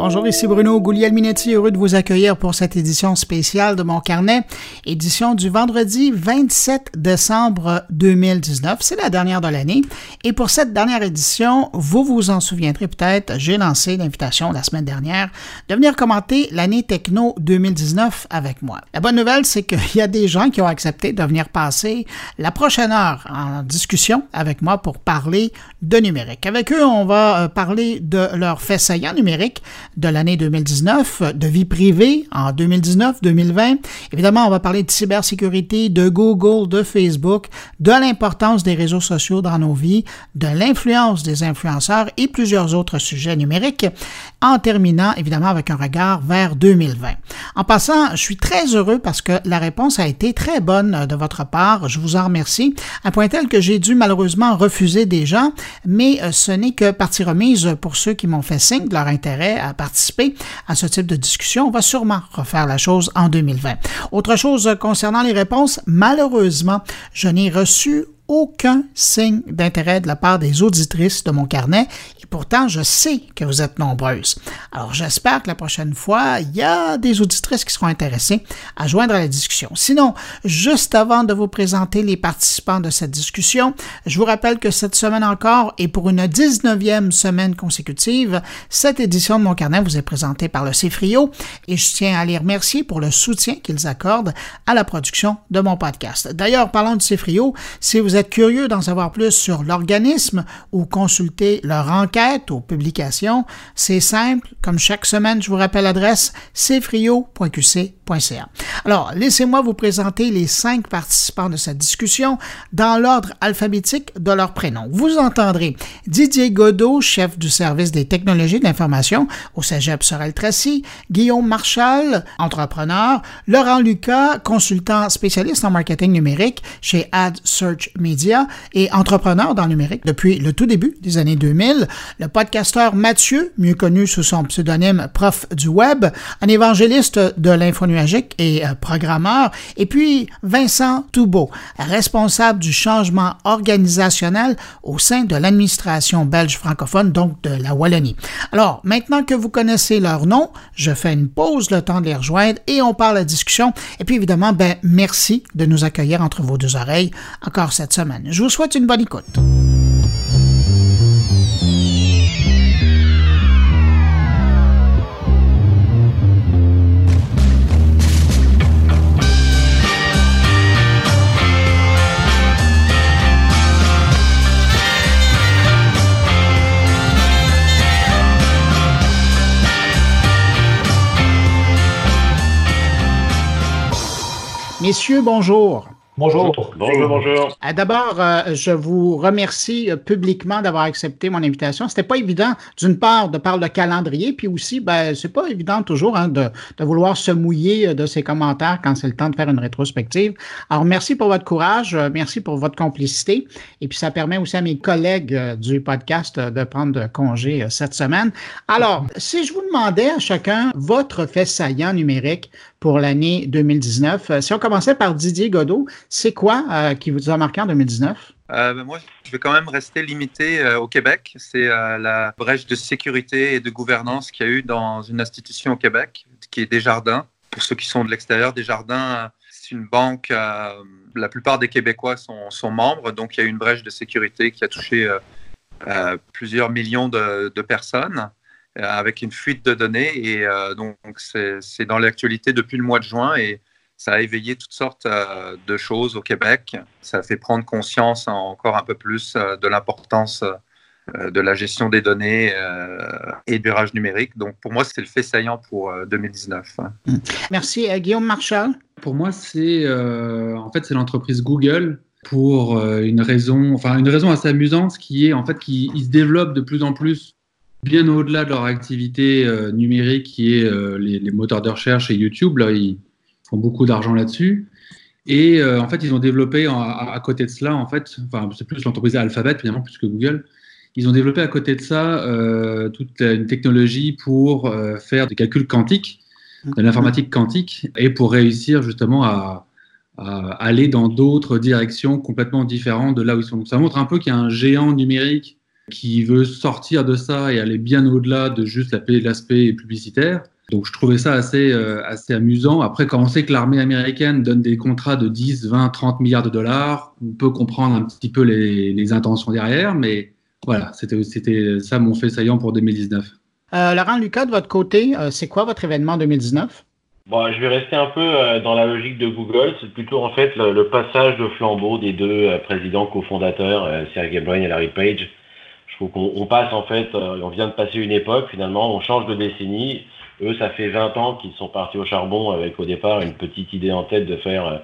Bonjour, ici Bruno Gouliel-Minetti, heureux de vous accueillir pour cette édition spéciale de mon carnet, édition du vendredi 27 décembre 2019. C'est la dernière de l'année. Et pour cette dernière édition, vous vous en souviendrez peut-être, j'ai lancé l'invitation la semaine dernière de venir commenter l'année techno 2019 avec moi. La bonne nouvelle, c'est qu'il y a des gens qui ont accepté de venir passer la prochaine heure en discussion avec moi pour parler de numérique. Avec eux, on va euh, parler de leur fait saillant numérique de l'année 2019, de vie privée en 2019-2020. Évidemment, on va parler de cybersécurité, de Google, de Facebook, de l'importance des réseaux sociaux dans nos vies, de l'influence des influenceurs et plusieurs autres sujets numériques, en terminant évidemment avec un regard vers 2020. En passant, je suis très heureux parce que la réponse a été très bonne de votre part. Je vous en remercie, à point tel que j'ai dû malheureusement refuser des gens, mais euh, ce n'est que partie remise pour ceux qui m'ont fait signe de leur intérêt participer à ce type de discussion. On va sûrement refaire la chose en 2020. Autre chose concernant les réponses, malheureusement, je n'ai reçu aucun signe d'intérêt de la part des auditrices de mon carnet et pourtant je sais que vous êtes nombreuses. Alors j'espère que la prochaine fois, il y a des auditrices qui seront intéressées à joindre à la discussion. Sinon, juste avant de vous présenter les participants de cette discussion, je vous rappelle que cette semaine encore et pour une 19e semaine consécutive, cette édition de mon carnet vous est présentée par le CFRIO et je tiens à les remercier pour le soutien qu'ils accordent à la production de mon podcast. D'ailleurs, parlant du CFRIO, si vous êtes curieux d'en savoir plus sur l'organisme ou consulter leur enquête ou publication, c'est simple. Comme chaque semaine, je vous rappelle l'adresse Alors, laissez-moi vous présenter les cinq participants de cette discussion dans l'ordre alphabétique de leur prénom. Vous entendrez Didier Godot, chef du service des technologies de l'information au Cégep Sorel-Tracy, Guillaume Marchal, entrepreneur, Laurent Lucas, consultant spécialiste en marketing numérique chez Ad Search Media et entrepreneur dans le numérique depuis le tout début des années 2000. Le podcasteur Mathieu, mieux connu sous son pseudonyme Prof du Web, un évangéliste de l'info et euh, programmeur. Et puis Vincent Toubeau, responsable du changement organisationnel au sein de l'administration belge francophone, donc de la Wallonie. Alors, maintenant que vous connaissez leur nom, je fais une pause, le temps de les rejoindre et on parle la discussion. Et puis évidemment, ben, merci de nous accueillir entre vos deux oreilles encore cette semaine. Je vous souhaite une bonne écoute. Messieurs, bonjour. Bonjour. Bonjour, bonjour. Euh, d'abord, euh, je vous remercie euh, publiquement d'avoir accepté mon invitation. C'était pas évident, d'une part, de parler de calendrier, puis aussi, ben, c'est pas évident toujours hein, de, de, vouloir se mouiller de ses commentaires quand c'est le temps de faire une rétrospective. Alors, merci pour votre courage, merci pour votre complicité, et puis ça permet aussi à mes collègues du podcast de prendre congé cette semaine. Alors, si je vous demandais à chacun votre fait saillant numérique pour l'année 2019. Euh, si on commençait par Didier Godot, c'est quoi euh, qui vous a marqué en 2019? Euh, ben, moi, je vais quand même rester limité au Québec. C'est la brèche de sécurité et de gouvernance qu'il y a eu dans une institution au Québec, qui est Desjardins. Pour ceux qui sont de l'extérieur, Desjardins, c'est une banque, la plupart des Québécois sont, membres, donc il y a eu une brèche de sécurité qui a touché plusieurs millions de personnes. Euh, avec une fuite de données. Et euh, donc, c'est dans l'actualité depuis le mois de juin et ça a éveillé toutes sortes euh, de choses au Québec. Ça a fait prendre conscience encore un peu plus de l'importance de la gestion des données et du virage numérique. Donc, pour moi, c'est le fait saillant pour 2019. Merci. Guillaume Marchal? Pour moi, c'est en fait, c'est l'entreprise Google pour une raison, enfin, une raison assez amusante qui est en fait qu'ils se développent de plus en plus bien au-delà de leur activité euh, numérique qui est euh, les, moteurs de recherche et YouTube. Là, ils font beaucoup d'argent là-dessus. Et euh, en fait, ils ont développé à, côté de cela, en fait, enfin, c'est plus l'entreprise Alphabet, finalement, plus que Google. Ils ont développé à côté de ça toute une technologie pour faire des calculs quantiques, de l'informatique quantique, et pour réussir justement à, à aller dans d'autres directions complètement différentes de là où ils sont. Donc, ça montre un peu qu'il y a un géant numérique qui veut sortir de ça et aller bien au-delà de juste l'aspect publicitaire. Donc je trouvais ça assez, euh, assez amusant. Après, quand on sait que l'armée américaine donne des contrats de 10, 20, 30 milliards de dollars, on peut comprendre un petit peu les, les intentions derrière, mais voilà, c'était ça mon fait saillant pour 2019. Euh, Laurent Lucas, de votre côté, euh, c'est quoi votre événement 2019? Bon, je vais rester un peu euh, dans la logique de Google. C'est plutôt en fait le, passage de flambeau des deux présidents cofondateurs, Sergey Brin et Larry Page. Trouve qu'on passe en fait, on vient de passer une époque finalement, on change de décennie. Eux, ça fait 20 ans qu'ils sont partis au charbon avec au départ une petite idée en tête de faire euh,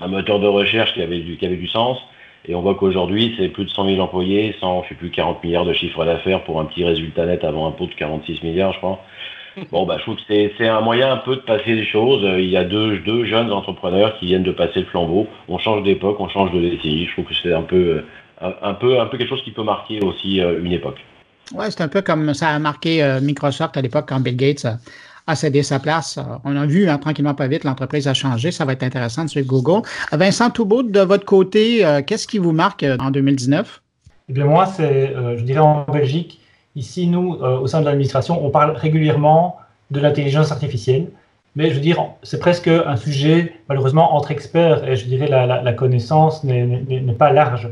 un moteur de recherche qui avait du, qui avait du sens. Et on voit qu'aujourd'hui, c'est plus de 100 000 employés, 100, je sais plus, 40 milliards de chiffre d'affaires pour un petit résultat net avant un pot de 46 milliards, je crois. Bon, bah, je trouve que c'est un moyen un peu de passer les choses. Il y a deux, deux jeunes entrepreneurs qui viennent de passer le flambeau. On change d'époque, on change de décennie. Je trouve que c'est un peu, euh, un, peu, un peu quelque chose qui peut marquer aussi euh, une époque. Oui, c'est un peu comme ça a marqué euh, Microsoft à l'époque quand Bill Gates a, cédé sa place. On a vu hein, tranquillement pas vite, l'entreprise a changé. Ça va être intéressant de suivre Google. Vincent Toubaud, de votre côté, euh, qu'est-ce qui vous marque euh, en 2019? Eh bien, moi, c'est, je dirais en Belgique, ici, nous, au sein de l'administration, on parle régulièrement de l'intelligence artificielle. Mais je veux dire, c'est presque un sujet, malheureusement, entre experts, et je dirais la, la connaissance n'est pas large.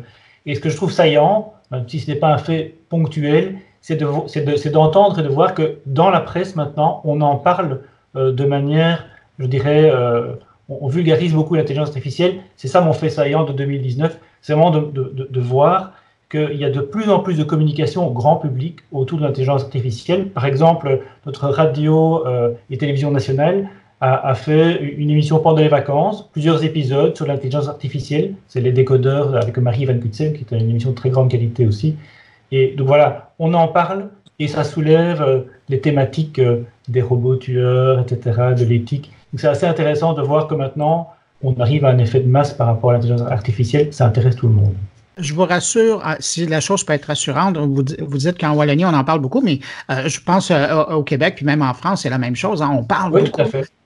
Et ce que je trouve saillant, même si ce n'est pas un fait ponctuel, c'est d'entendre et de voir que dans la presse maintenant, on en parle euh, de manière, je dirais, euh, on, vulgarise beaucoup l'intelligence artificielle. C'est ça mon fait saillant de 2019, c'est vraiment de, voir qu'il y a de plus en plus de communication au grand public autour de l'intelligence artificielle. Par exemple, notre radio euh, et télévision nationale a, fait une émission pendant les vacances, plusieurs épisodes sur l'intelligence artificielle. C'est les décodeurs avec Marie Van Kutsen, qui est une émission de très grande qualité aussi. Et donc voilà, on en parle et ça soulève euh, les thématiques euh, des robots tueurs, etc., de l'éthique. Donc c'est assez intéressant de voir que maintenant, on arrive à un effet de masse par rapport à l'intelligence artificielle. Ça intéresse tout le monde. Je vous rassure, ah, si la chose peut être rassurante, vous, vous dites qu'en Wallonie, on en parle beaucoup, mais euh, je pense au Québec, puis même en France, c'est la même chose. Hein. on parle oui, beaucoup.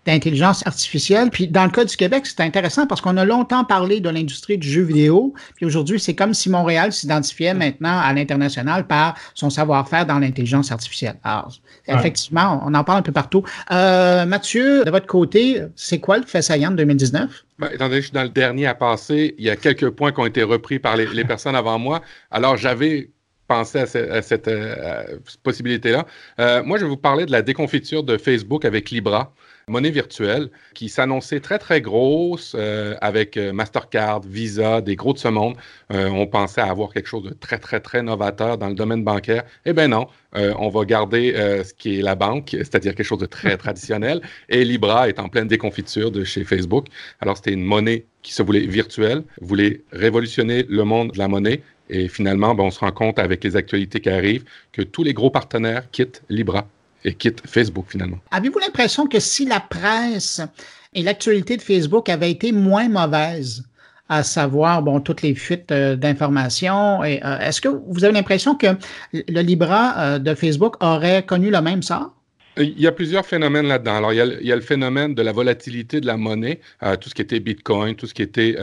D'intelligence artificielle. Puis dans le cas du Québec, c'est intéressant parce qu'on a longtemps parlé de l'industrie du jeu vidéo. Puis aujourd'hui, c'est comme si Montréal s'identifiait maintenant à l'international par son savoir-faire dans l'intelligence artificielle. Alors, effectivement, on en parle un peu partout. Euh, Mathieu, de votre côté, c'est quoi le fait saillant de 2019? Ben, étant donné que je suis dans le dernier à passer, il y a quelques points qui ont été repris par les, personnes avant moi. Alors, j'avais pensé à, cette euh, possibilité-là. Euh, moi, je vais vous parler de la déconfiture de Facebook avec Libra monnaie virtuelle qui s'annonçait très, très grosse euh, avec euh, Mastercard, Visa, des gros de ce monde. Euh, on pensait avoir quelque chose de très, très, très novateur dans le domaine bancaire. Eh bien non, on va garder ce qui est la banque, c'est-à-dire quelque chose de très traditionnel. Et Libra est en pleine déconfiture de chez Facebook. Alors, c'était une monnaie qui se voulait virtuelle, voulait révolutionner le monde de la monnaie. Et finalement, ben, on se rend compte avec les actualités qui arrivent que tous les gros partenaires quittent Libra quitte Facebook finalement. Avez-vous l'impression que si la presse et l'actualité de Facebook avaient été moins mauvaises, à savoir bon toutes les fuites euh, d'informations. Euh, est-ce que vous avez l'impression que le Libra euh, de Facebook aurait connu le même sort? Il y a plusieurs phénomènes là-dedans. Alors, il y, a, le phénomène de la volatilité de la monnaie, tout ce qui était Bitcoin, tout ce qui était,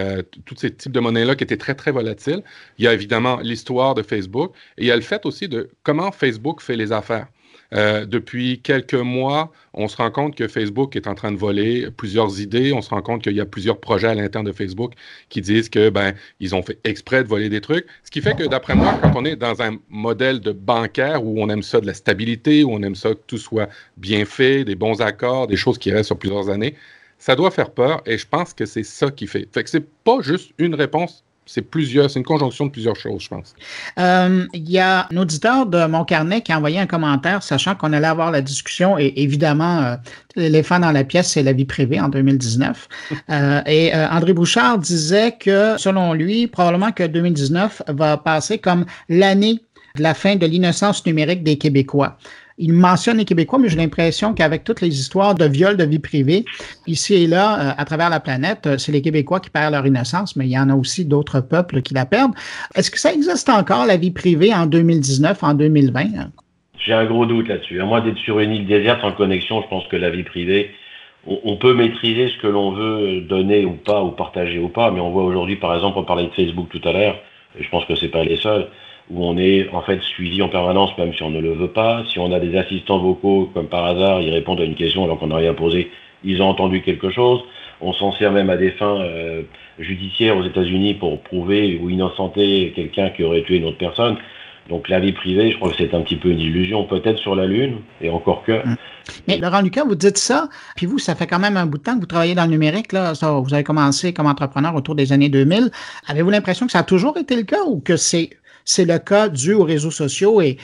tous ces types de monnaies-là qui étaient très, très volatiles. Il y a évidemment l'histoire de Facebook et il y a le fait aussi de comment Facebook fait les affaires. Euh, depuis quelques mois, on se rend compte que Facebook est en train de voler plusieurs idées. On se rend compte qu'il y a plusieurs projets à l'intérieur de Facebook qui disent que ben ils ont fait exprès de voler des trucs. Ce qui fait que d'après moi, quand on est dans un modèle de bancaire où on aime ça de la stabilité, où on aime ça que tout soit bien fait, des bons accords, des choses qui restent sur plusieurs années, ça doit faire peur. Et je pense que c'est ça qui fait. Fait que c'est pas juste une réponse c'est plusieurs, c'est une conjonction de plusieurs choses, je pense. Euh, il y a un auditeur de mon carnet qui a envoyé un commentaire, sachant qu'on allait avoir la discussion, et évidemment, euh, l'éléphant dans la pièce, c'est la vie privée en 2019. Euh, et André Bouchard disait que, selon lui, probablement que 2019 va passer comme l'année de la fin de l'innocence numérique des Québécois il mentionne les Québécois, mais j'ai l'impression qu'avec toutes les histoires de viol de vie privée, ici et là, euh, à travers la planète, euh, c'est les Québécois qui perdent leur innocence, mais il y en a aussi d'autres peuples qui la perdent. Est-ce que ça existe encore, la vie privée, en 2019, en 2020? J'ai un gros doute là-dessus. À moins d'être sur une île déserte sans connexion, je pense que la vie privée, on, peut maîtriser ce que l'on veut donner ou pas, ou partager ou pas, mais on voit aujourd'hui, par exemple, on parlait de Facebook tout à l'heure, et je pense que c'est pas les seuls, où on est en fait suivi en permanence, même si on ne le veut pas. Si on a des assistants vocaux, comme par hasard, ils répondent à une question alors qu'on n'a rien posé, ils ont entendu quelque chose. On s'en sert même à des fins euh, judiciaires aux États-Unis pour prouver ou innocenter quelqu'un qui aurait tué une autre personne. Donc la vie privée, je crois que c'est un petit peu une illusion, peut-être sur la Lune, et encore que. Hum. Mais Laurent Lucas, vous dites ça, puis vous, ça fait quand même un bout de temps que vous travaillez dans le numérique. Là. vous avez commencé comme entrepreneur autour des années 2000. Avez-vous l'impression que ça a toujours été le cas ou que c'est, c'est le cas dû aux réseaux sociaux et,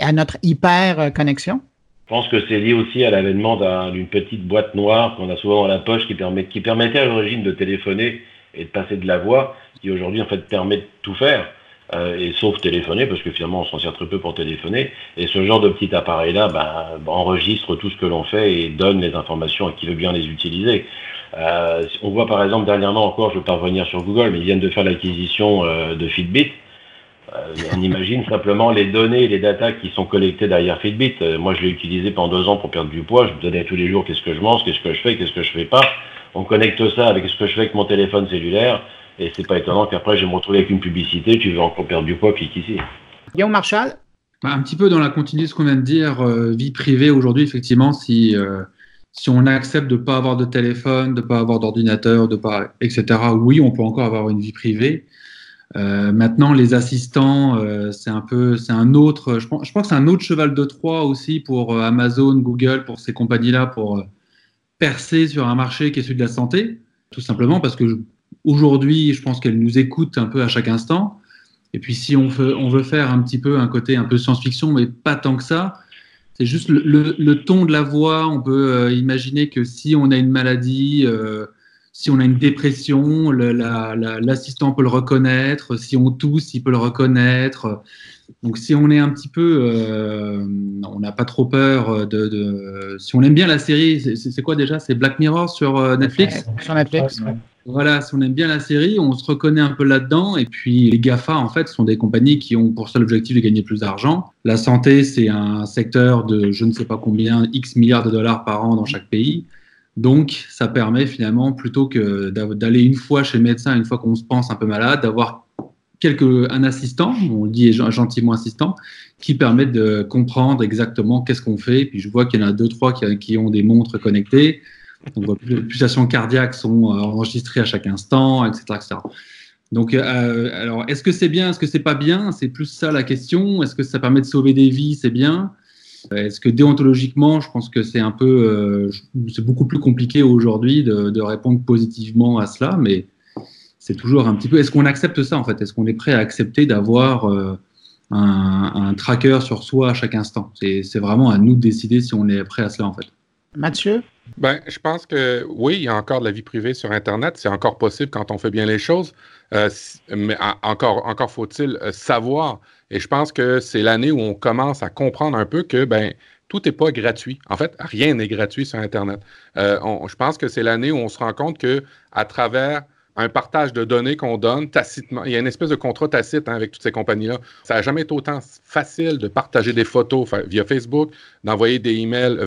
à notre hyper connexion? Je pense que c'est lié aussi à l'avènement d'une petite boîte noire qu'on a souvent dans la poche qui, permet, qui permettait à l'origine de téléphoner et de passer de la voix, qui aujourd'hui en fait permet de tout faire. Euh, et sauf téléphoner, parce que finalement on s'en sert très peu pour téléphoner. Et ce genre de petit appareil-là ben, enregistre tout ce que l'on fait et donne les informations à qui veut bien les utiliser. Euh, on voit par exemple dernièrement encore, je ne veux pas revenir sur Google, mais ils viennent de faire l'acquisition euh, de Fitbit. On imagine simplement les données et les datas qui sont collectées derrière Fitbit. moi, je l'ai utilisé pendant deux ans pour perdre du poids. Je me donnais tous les jours qu'est-ce que je mange, qu'est-ce que je fais, qu'est-ce que je fais pas. On connecte ça avec ce que je fais avec mon téléphone cellulaire. Et c'est pas étonnant qu'après, je me retrouver avec une publicité, tu veux encore perdre du poids, clique ici. Guillaume Marshall bah, Un petit peu dans la continuité de ce qu'on vient de dire, euh, vie privée aujourd'hui, effectivement, si, euh, si on accepte de ne pas avoir de téléphone, de ne pas avoir d'ordinateur, de pas, etc., oui, on peut encore avoir une vie privée. Euh, maintenant, les assistants, c'est un peu, c'est un autre, je pense, je pense que c'est un autre cheval de Troie aussi pour Amazon, Google, pour ces compagnies-là, pour percer sur un marché qui est celui de la santé, tout simplement parce que Aujourd'hui, je pense qu'elle nous écoute un peu à chaque instant. Et puis, si on veut, on veut faire un petit peu un côté un peu science-fiction, mais pas tant que ça, c'est juste le, ton de la voix. On peut euh, imaginer que si on a une maladie, euh, si on a une dépression, l'assistant peut le reconnaître. Si on tousse, il peut le reconnaître. Donc, si on est un petit peu, euh, on n'a pas trop peur de, Si on aime bien la série, c'est quoi déjà? C'est Black Mirror sur Netflix? Sur Netflix. Voilà, si on aime bien la série, on se reconnaît un peu là-dedans. Et puis, les GAFA, en fait, sont des compagnies qui ont pour seul objectif de gagner plus d'argent. La santé, c'est un secteur de je ne sais pas combien, X milliards de dollars par an dans chaque pays. Donc, ça permet finalement, plutôt que d'aller une fois chez le médecin, une fois qu'on se pense un peu malade, d'avoir un assistant, on dit gentiment assistant, qui permet de comprendre exactement qu'est-ce qu'on fait. Puis je vois qu'il y en a deux, trois qui, ont des montres connectées donc, les pulsations cardiaques sont euh, enregistrées à chaque instant, etc. etc. Donc, euh, alors, est-ce que c'est bien, est-ce que c'est pas bien? C'est plus ça la question. Est-ce que ça permet de sauver des vies? C'est bien. Est-ce que déontologiquement, je pense que c'est un peu, euh, c'est beaucoup plus compliqué aujourd'hui de, répondre positivement à cela, mais c'est toujours un petit peu. Est-ce qu'on accepte ça en fait? Est-ce qu'on est prêt à accepter d'avoir un, un, tracker sur soi à chaque instant? C'est vraiment à nous de décider si on est prêt à cela en fait. Mathieu? Ben, je pense que oui, il y a encore de la vie privée sur Internet. C'est encore possible quand on fait bien les choses. Euh, mais encore, encore faut-il euh, savoir. Et je pense que c'est l'année où on commence à comprendre un peu que ben, tout n'est pas gratuit. En fait, rien n'est gratuit sur Internet. Euh, je pense que c'est l'année où on se rend compte que à travers un partage de données qu'on donne tacitement. Il y a une espèce de contrat tacite hein, avec toutes ces compagnies-là. Ça n'a jamais été autant facile de partager des photos via Facebook, d'envoyer des emails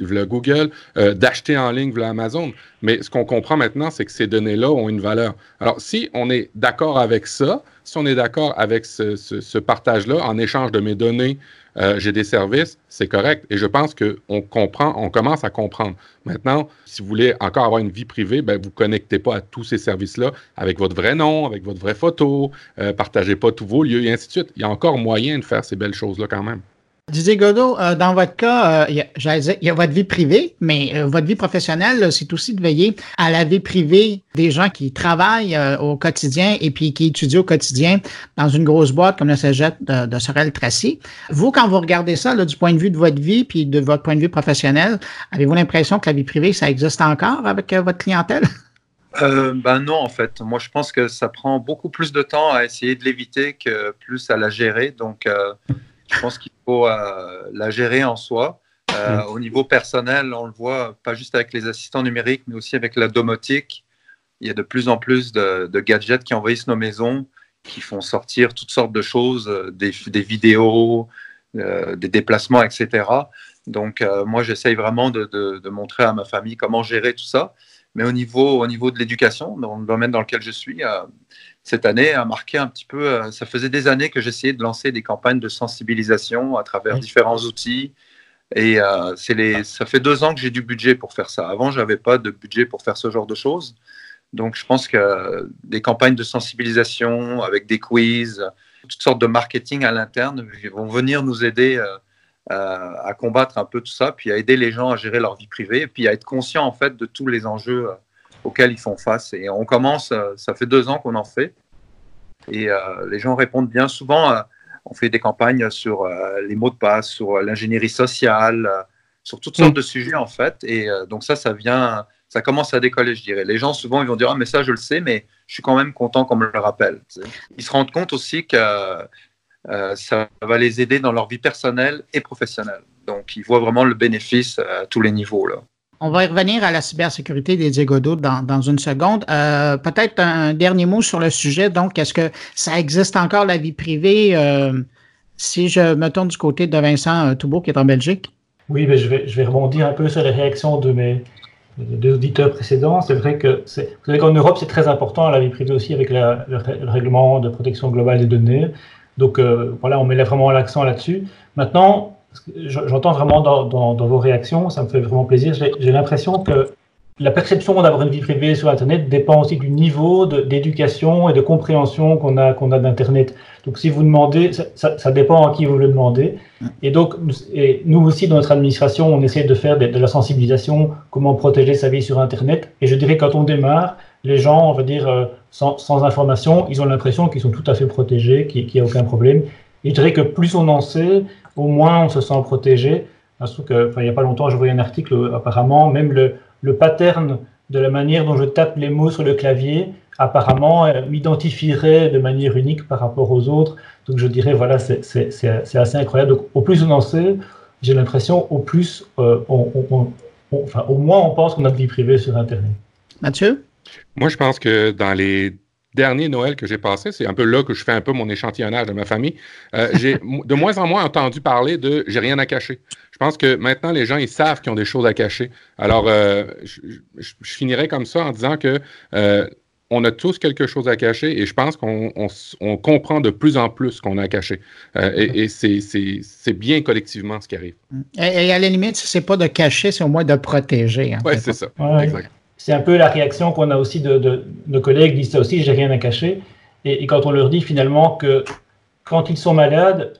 via, Google, euh, d'acheter en ligne via Amazon. Mais ce qu'on comprend maintenant, c'est que ces données-là ont une valeur. Alors, si on est d'accord avec ça, si on est d'accord avec ce partage-là en échange de mes données, euh, j'ai des services, c'est correct. Et je pense qu'on comprend, on commence à comprendre. Maintenant, si vous voulez encore avoir une vie privée, ben, vous ne connectez pas à tous ces services-là avec votre vrai nom, avec votre vraie photo, euh, partagez pas tous vos lieux et ainsi de suite. Il y a encore moyen de faire ces belles choses-là quand même. Didier Godot, euh, dans votre cas, euh, il, y a, votre vie privée, mais euh, votre vie professionnelle, c'est aussi de veiller à la vie privée des gens qui travaillent au quotidien et puis qui étudient au quotidien dans une grosse boîte comme le cégep de, de Sorel-Tracy. Vous, quand vous regardez ça du point de vue de votre vie puis de votre point de vue professionnel, avez-vous l'impression que la vie privée, ça existe encore avec votre clientèle? ben non, en fait. Moi, je pense que ça prend beaucoup plus de temps à essayer de l'éviter que plus à la gérer. Donc, je pense qu'il faut euh, la gérer en soi. Euh, mm. Au niveau personnel, on le voit pas juste avec les assistants numériques, mais aussi avec la domotique. Il y a de plus en plus de, gadgets qui envahissent nos maisons, qui font sortir toutes sortes de choses, euh, des, vidéos, des déplacements, etc. Donc, moi, j'essaye vraiment de, montrer à ma famille comment gérer tout ça. Mais au niveau, au niveau de l'éducation, dans le domaine dans lequel je suis, cette année a marqué un petit peu. ça faisait des années que j'essayais de lancer des campagnes de sensibilisation à travers différents outils. Et les, ça fait deux ans que j'ai du budget pour faire ça. Avant, je n'avais pas de budget pour faire ce genre de choses. Donc, je pense que des campagnes de sensibilisation avec des quiz, toutes sortes de marketing à l'interne vont venir nous aider euh, euh, à combattre un peu tout ça, puis à aider les gens à gérer leur vie privée, et puis à être conscient en fait de tous les enjeux euh, auxquels ils font face. Et on commence, ça fait deux ans qu'on en fait, et les gens répondent bien souvent. on fait des campagnes sur les mots de passe, sur l'ingénierie sociale, sur toutes sortes mm. de sujets en fait. Et donc ça, ça vient ça commence à décoller, je dirais. Les gens, souvent, ils vont dire Ah, mais ça, je le sais, mais je suis quand même content qu'on me le rappelle. Ils se rendent compte aussi que euh, ça va les aider dans leur vie personnelle et professionnelle. Donc, ils voient vraiment le bénéfice à tous les niveaux. Là. On va y revenir à la cybersécurité des Godot dans, dans une seconde. Euh, peut-être un dernier mot sur le sujet. Donc, est-ce que ça existe encore la vie privée euh, si je me tourne du côté de Vincent Toubeau qui est en Belgique? Oui, mais je, vais, je vais rebondir un peu sur les réactions de mes, des auditeurs précédents, c'est vrai que vous qu'en Europe c'est très important la vie privée aussi avec le, règlement de protection globale des données. Donc euh, voilà, on met vraiment l'accent là-dessus. Maintenant, j'entends vraiment dans, vos réactions, ça me fait vraiment plaisir. J'ai l'impression que la perception d'avoir une vie privée sur Internet dépend aussi du niveau d'éducation et de compréhension qu'on a, qu'on a d'Internet. Donc, si vous demandez, ça, dépend à qui vous le demandez. Et donc, nous aussi, dans notre administration, on essaie de faire de, la sensibilisation, comment protéger sa vie sur Internet. Et je dirais, quand on démarre, les gens, on va dire, euh, sans, sans information, ils ont l'impression qu'ils sont tout à fait protégés, qu'il n'y a aucun problème. Et je dirais que plus on en sait, au moins on se sent protégé. Parce que, enfin, il n'y a pas longtemps, je voyais un article, apparemment, même le, le pattern de la manière dont je tape les mots sur le clavier, apparemment, euh, m'identifierait de manière unique par rapport aux autres. Donc je dirais, voilà, c'est assez incroyable. Donc au plus on en sait, j'ai l'impression, au plus, euh, enfin, au moins on pense qu'on a de vie privée sur Internet. Mathieu? Moi, je pense que dans les derniers Noël que j'ai passé, c'est un peu là que je fais un peu mon échantillonnage de ma famille. Euh, j'ai de moins en moins entendu parler de j'ai rien à cacher. Je pense que maintenant, les gens, ils savent qu'ils ont des choses à cacher. Alors, euh, je, finirai comme ça en disant que euh, on a tous quelque chose à cacher et je pense qu'on comprend de plus en plus ce qu'on a à cacher. et, c'est bien collectivement ce qui arrive. Et, à la limite, ce n'est pas de cacher, c'est au moins de protéger. Oui, c'est ça. Exact c'est un peu la réaction qu'on a aussi de, nos collègues disent ça aussi, j'ai rien à cacher. Et, quand on leur dit finalement que quand ils sont malades,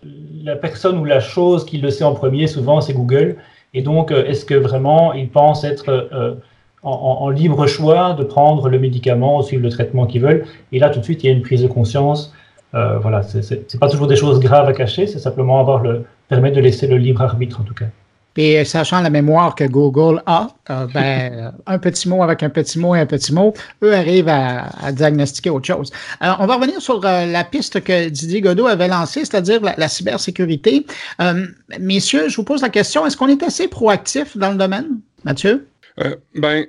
la personne ou la chose qui le sait en premier, souvent, c'est Google. Et donc, euh, est-ce que vraiment ils pensent être euh, en, libre choix de prendre le médicament ou suivre le traitement qu'ils veulent? Et là, tout de suite, il y a une prise de conscience. Euh, voilà, c'est pas toujours des choses graves à cacher, c'est simplement avoir le permettre de laisser le libre arbitre en tout cas. Puis, sachant la mémoire que Google a, euh, ben, un petit mot avec un petit mot et un petit mot, eux arrivent à, diagnostiquer autre chose. Alors, on va revenir sur euh, la piste que Didier Godot avait lancée, c'est-à-dire la, cybersécurité. Euh, messieurs, je vous pose la question, est-ce qu'on est assez proactif dans le domaine? Mathieu? ben,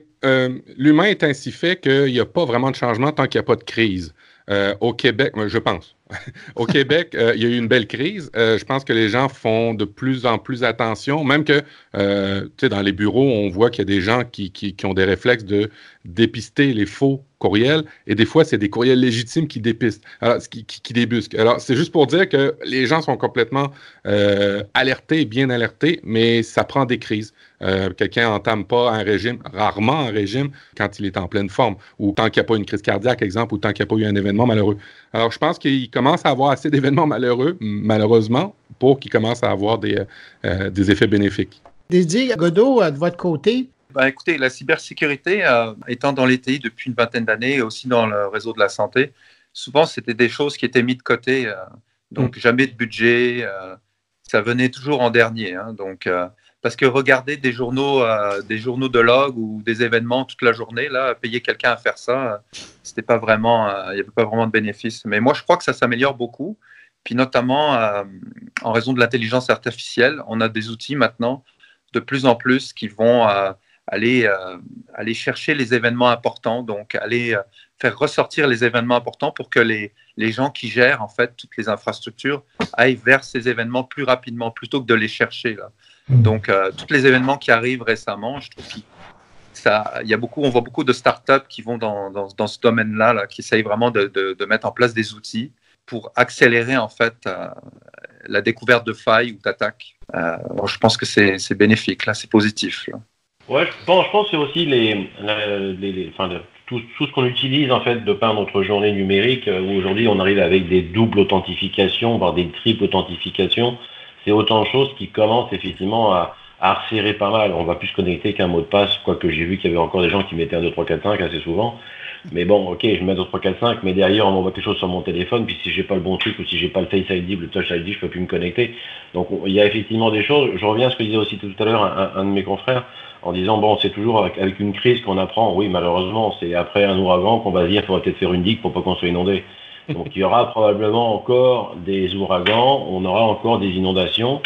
l'humain est ainsi fait qu'il n'y a pas vraiment de changement tant qu'il n'y a pas de crise. au Québec, je pense, Au Québec, euh, il y a eu une belle crise. Euh, je pense que les gens font de plus en plus attention, même que euh, dans les bureaux, on voit qu'il y a des gens qui, qui, ont des réflexes de dépister les faux courriels, et des fois, c'est des courriels légitimes qui dépistent, qui, débusquent. Alors, c'est juste pour dire que les gens sont complètement alertés, bien alertés, mais ça prend des crises. Quelqu'un entame pas un régime, rarement un régime, quand il est en pleine forme, ou tant qu'il n'y a pas une crise cardiaque, exemple, ou tant qu'il n'y a pas eu un événement malheureux. Alors, je pense qu'il commence à avoir assez d'événements malheureux, malheureusement, pour qu'il commence à avoir des, euh, des effets bénéfiques. Didier Godot, euh, de votre côté, ben, écoutez, la cybersécurité, euh, étant dans l'ETI depuis une vingtaine d'années et aussi dans le réseau de la santé, souvent c'était des choses qui étaient mises de côté. donc, mm. jamais de budget. ça venait toujours en dernier. Hein, donc, parce que regarder des journaux, euh, des journaux de log ou des événements toute la journée, là, payer quelqu'un à faire ça, c'était pas vraiment, euh, il n'y avait pas vraiment de bénéfice. Mais moi, je crois que ça s'améliore beaucoup. Puis notamment euh, en raison de l'intelligence artificielle, on a des outils maintenant de plus en plus qui vont aller, aller chercher les événements importants, donc aller faire ressortir les événements importants pour que les, les gens qui gèrent en fait toutes les infrastructures aillent vers ces événements plus rapidement plutôt que de les chercher là. Mm. Donc, euh, tous les événements qui arrivent récemment, je trouve que ça, il y a beaucoup, on voit beaucoup de startups qui vont dans, dans, dans ce domaine-là, là, qui essayent vraiment de, de, de, mettre en place des outils pour accélérer en fait euh, la découverte de failles ou d'attaques. Euh, je pense que c'est bénéfique, là, c'est positif. Là. Ouais, je pense, je pense que c'est aussi les, les, les enfin, tout, tout, ce qu'on utilise en fait de par notre journée numérique, euh, où aujourd'hui on arrive avec des doubles authentifications, voire des triples authentifications. C'est autant de choses qui commencent effectivement à, à resserrer pas mal. On va plus se connecter qu'un mot de passe, quoique j'ai vu qu'il y avait encore des gens qui mettaient un 2, 3, 4, 5 assez souvent. Mais bon, ok, je mets 2, 3, 4, 5, mais derrière, on m'envoie quelque chose sur mon téléphone, puis si j'ai pas le bon truc ou si j'ai pas le Face ID le Touch ID, je peux plus me connecter. Donc, il y a effectivement des choses. Je reviens à ce que disait aussi tout à l'heure un, un, de mes confrères, en disant, bon, c'est toujours avec, une crise qu'on apprend. Oui, malheureusement, c'est après un ouragan qu'on va dire, qu'il faudrait peut-être faire une digue pour pas qu'on soit inondé. Donc, il y aura probablement encore des ouragans, on aura encore des inondations.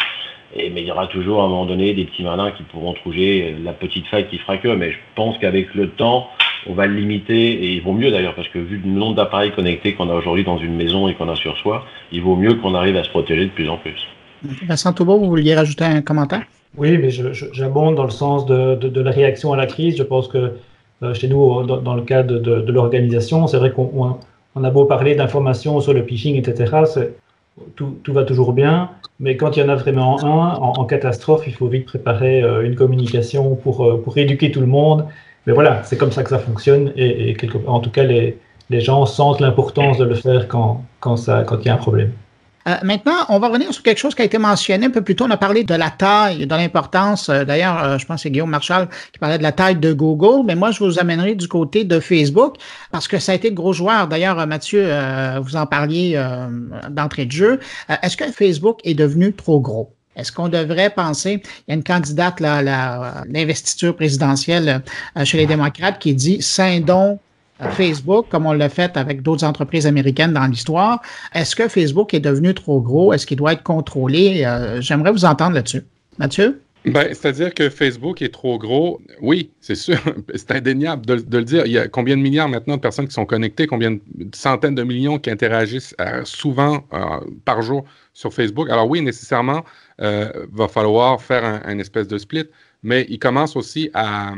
Et, mais il y aura toujours à un moment donné des petits malins qui pourront trouver la petite faille qui fera que. Mais je pense qu'avec le temps, on va le limiter et il vaut mieux d'ailleurs parce que vu le nombre d'appareils connectés qu'on a aujourd'hui dans une maison et qu'on a sur soi, il vaut mieux qu'on arrive à se protéger de plus en plus. Vincent Toubeau, vous vouliez rajouter un commentaire? Oui, mais j'abonde dans le sens de, la réaction à la crise. Je pense que euh, chez nous, dans, le cadre de, l'organisation, c'est vrai qu'on on a beau parler d'informations sur le phishing, etc. Tout, va toujours bien, mais quand il y en a vraiment un en, catastrophe, il faut vite préparer euh, une communication pour, euh, pour éduquer tout le monde mais voilà, c'est comme ça que ça fonctionne et, en tout cas, les, gens sentent l'importance de le faire quand, quand il y a un problème. Euh, maintenant, on va revenir sur quelque chose qui a été mentionné un peu plus tôt. On a parlé de la taille, de l'importance. Euh, D'ailleurs, euh, je pense que c'est Guillaume Marshall qui parlait de la taille de Google, mais moi, je vous amènerai du côté de Facebook parce que ça a été le gros joueur. D'ailleurs, Mathieu, euh, vous en parliez euh, d'entrée de jeu. Est-ce que Facebook est devenu trop gros? Est-ce qu'on devrait penser, il y a une candidate, l'investiture présidentielle chez les démocrates qui dit euh, Facebook, comme on l'a fait avec d'autres entreprises américaines dans l'histoire. Est-ce que Facebook est devenu trop gros? Est-ce qu'il doit être contrôlé? Euh, j'aimerais vous entendre là-dessus. Mathieu? Ben, C'est-à-dire que Facebook est trop gros. Oui, c'est sûr. C'est indéniable de, le dire. Il y a combien de milliards maintenant de personnes qui sont connectées, combien de centaines de millions qui interagissent euh, souvent euh, par jour sur Facebook? Alors oui, nécessairement, euh, va falloir faire un, espèce de split, mais il commence aussi à,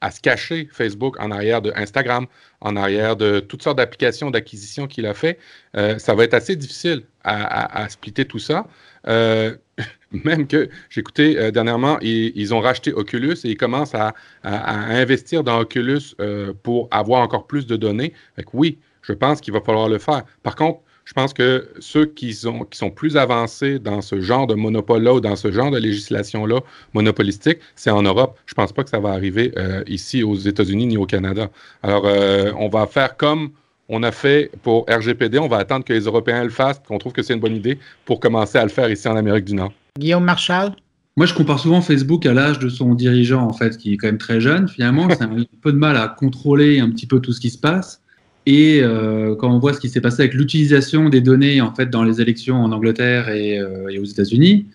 à, se cacher Facebook en arrière de Instagram, en arrière de toutes sortes d'applications d'acquisition qu'il a fait. Euh, ça va être assez difficile à, à splitter tout ça. Euh, même que j'écoutais euh, dernièrement, ils, ils, ont racheté Oculus et ils commencent à, à investir dans Oculus euh, pour avoir encore plus de données. Donc, oui, je pense qu'il va falloir le faire. Par contre, je pense que ceux qui sont, qui sont plus avancés dans ce genre de monopole-là ou dans ce genre de législation-là monopolistique, c'est en Europe. Je ne pense pas que ça va arriver euh, ici aux États-Unis ni au Canada. Alors, euh, on va faire comme on a fait pour RGPD. On va attendre que les Européens le fassent, qu'on trouve que c'est une bonne idée pour commencer à le faire ici en Amérique du Nord. Guillaume Marshall moi, je compare souvent Facebook à l'âge de son dirigeant, en fait, qui est quand même très jeune. Finalement, c'est un peu de mal à contrôler un petit peu tout ce qui se passe. Et euh, quand on voit ce qui s'est passé avec l'utilisation des données en fait dans les élections en Angleterre et, euh, aux États-Unis,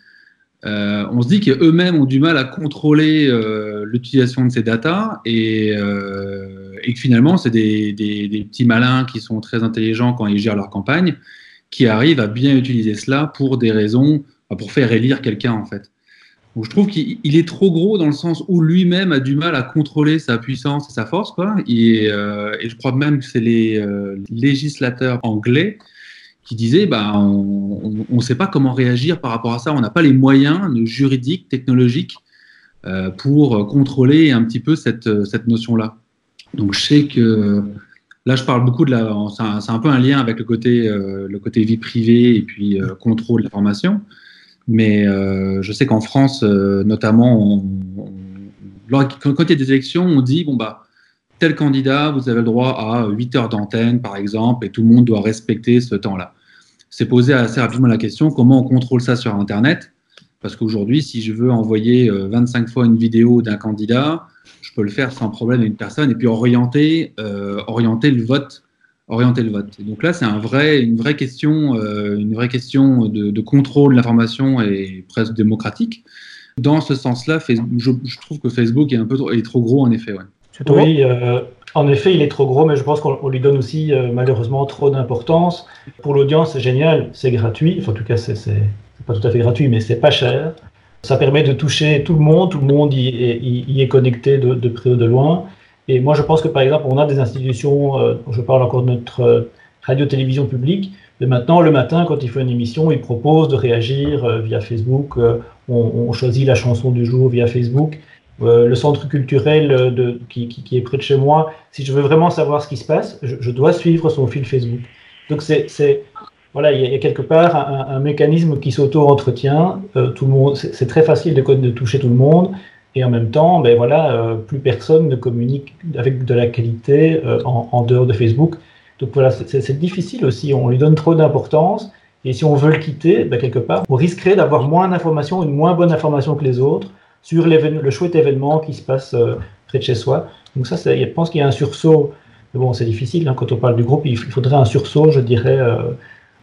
euh, on se dit qu'eux-mêmes ont du mal à contrôler l'utilisation de ces datas et, que finalement c'est des, des, petits malins qui sont très intelligents quand ils gèrent leur campagne, qui arrivent à bien utiliser cela pour des raisons, pour faire élire quelqu'un en fait. Je trouve qu'il est trop gros dans le sens où lui-même a du mal à contrôler sa puissance et sa force. Quoi. Et, euh, et je crois même que c'est les euh, législateurs anglais qui disaient bah, on ne sait pas comment réagir par rapport à ça. On n'a pas les moyens juridiques, technologiques euh, pour contrôler un petit peu cette, notion-là. Donc je sais que là, je parle beaucoup de la. C'est un, peu un lien avec le côté, le côté vie privée et puis contrôle de l'information. Mais euh, je sais qu'en France, euh, notamment, quand, il y a des élections, on dit bon bah tel candidat, vous avez le droit à 8 heures d'antenne, par exemple, et tout le monde doit respecter ce temps-là. C'est posé assez rapidement la question comment on contrôle ça sur Internet? Parce qu'aujourd'hui, si je veux envoyer 25 fois une vidéo d'un candidat, je peux le faire sans problème à une personne et puis orienter, euh, orienter le vote orienter le vote. Donc là, c'est une vraie question, euh, une vraie question de, contrôle de l'information et presque démocratique. Dans ce sens-là, je, trouve que Facebook est un peu trop, gros en effet. Oui, euh, en effet, il est trop gros, mais je pense qu'on lui donne aussi euh, malheureusement trop d'importance. Pour l'audience, c'est génial, c'est gratuit. Enfin, en tout cas, c'est pas tout à fait gratuit, mais c'est pas cher. Ça permet de toucher tout le monde, tout le monde y, est connecté de, près ou de loin. Et moi, je pense que par exemple, on a des institutions, euh, je parle encore de notre euh, radio-télévision publique, mais maintenant, le matin, quand il fait une émission, il propose de réagir euh, via Facebook. On, choisit la chanson du jour via Facebook. le centre culturel qui, est près de chez moi, si je veux vraiment savoir ce qui se passe, je, dois suivre son fil Facebook. Donc c'est voilà, il y, a quelque part un, mécanisme qui s'auto-entretient. tout le monde, c'est très facile de, toucher tout le monde. Et en même temps, ben voilà, euh, plus personne ne communique avec de la qualité euh, en, dehors de Facebook. Donc voilà, c'est difficile aussi. On lui donne trop d'importance. Et si on veut le quitter, ben quelque part, on risquerait d'avoir moins d'informations, une moins bonne information que les autres sur le chouette événement qui se passe euh, près de chez soi. Donc ça, je pense qu'il y a un sursaut. Mais bon, c'est difficile. Hein, quand on parle du groupe, il, faudrait un sursaut, je dirais,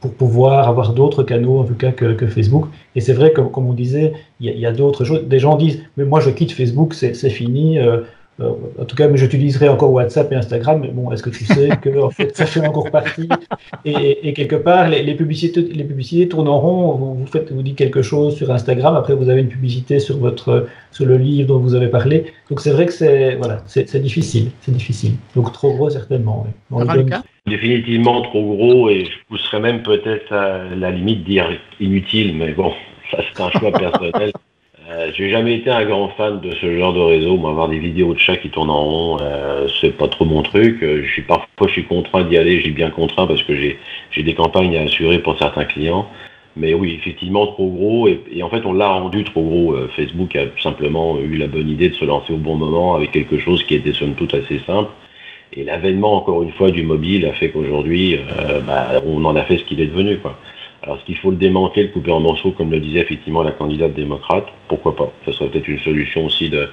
pour pouvoir avoir d'autres canaux en tout cas que, que Facebook. Et c'est vrai que, comme on disait, il y a, d'autres choses. Des gens disent, mais moi je quitte Facebook, c'est fini. Euh, euh, en tout cas, mais j'utiliserai encore WhatsApp et Instagram. Mais bon, est-ce que tu sais que en fait, ça fait encore partie et, quelque part, les, publicités, les publicités tournent en rond. Vous, faites, vous dites quelque chose sur Instagram, après vous avez une publicité sur votre sur le livre dont vous avez parlé. Donc c'est vrai que c'est voilà, c'est difficile, c'est difficile. Donc trop gros certainement. Définitivement trop gros et je pousserais même peut-être à la limite dire inutile, mais bon, ça c'est un choix personnel. Euh, j'ai jamais été un grand fan de ce genre de réseau. Moi, avoir des vidéos de chats qui tournent en rond, euh, c'est pas trop mon truc. Euh, parfois, je suis contraint d'y aller. J'ai bien contraint parce que j'ai des campagnes à assurer pour certains clients. Mais oui, effectivement, trop gros. Et, en fait, on l'a rendu trop gros. Euh, Facebook a simplement eu la bonne idée de se lancer au bon moment avec quelque chose qui était somme toute assez simple. Et l'avènement, encore une fois, du mobile a fait qu'aujourd'hui, bah, on en a fait ce qu'il est devenu. Alors, est-ce qu'il faut le démanteler, le couper en morceaux, comme le disait effectivement la candidate démocrate Pourquoi pas? Ce serait peut-être une solution aussi de.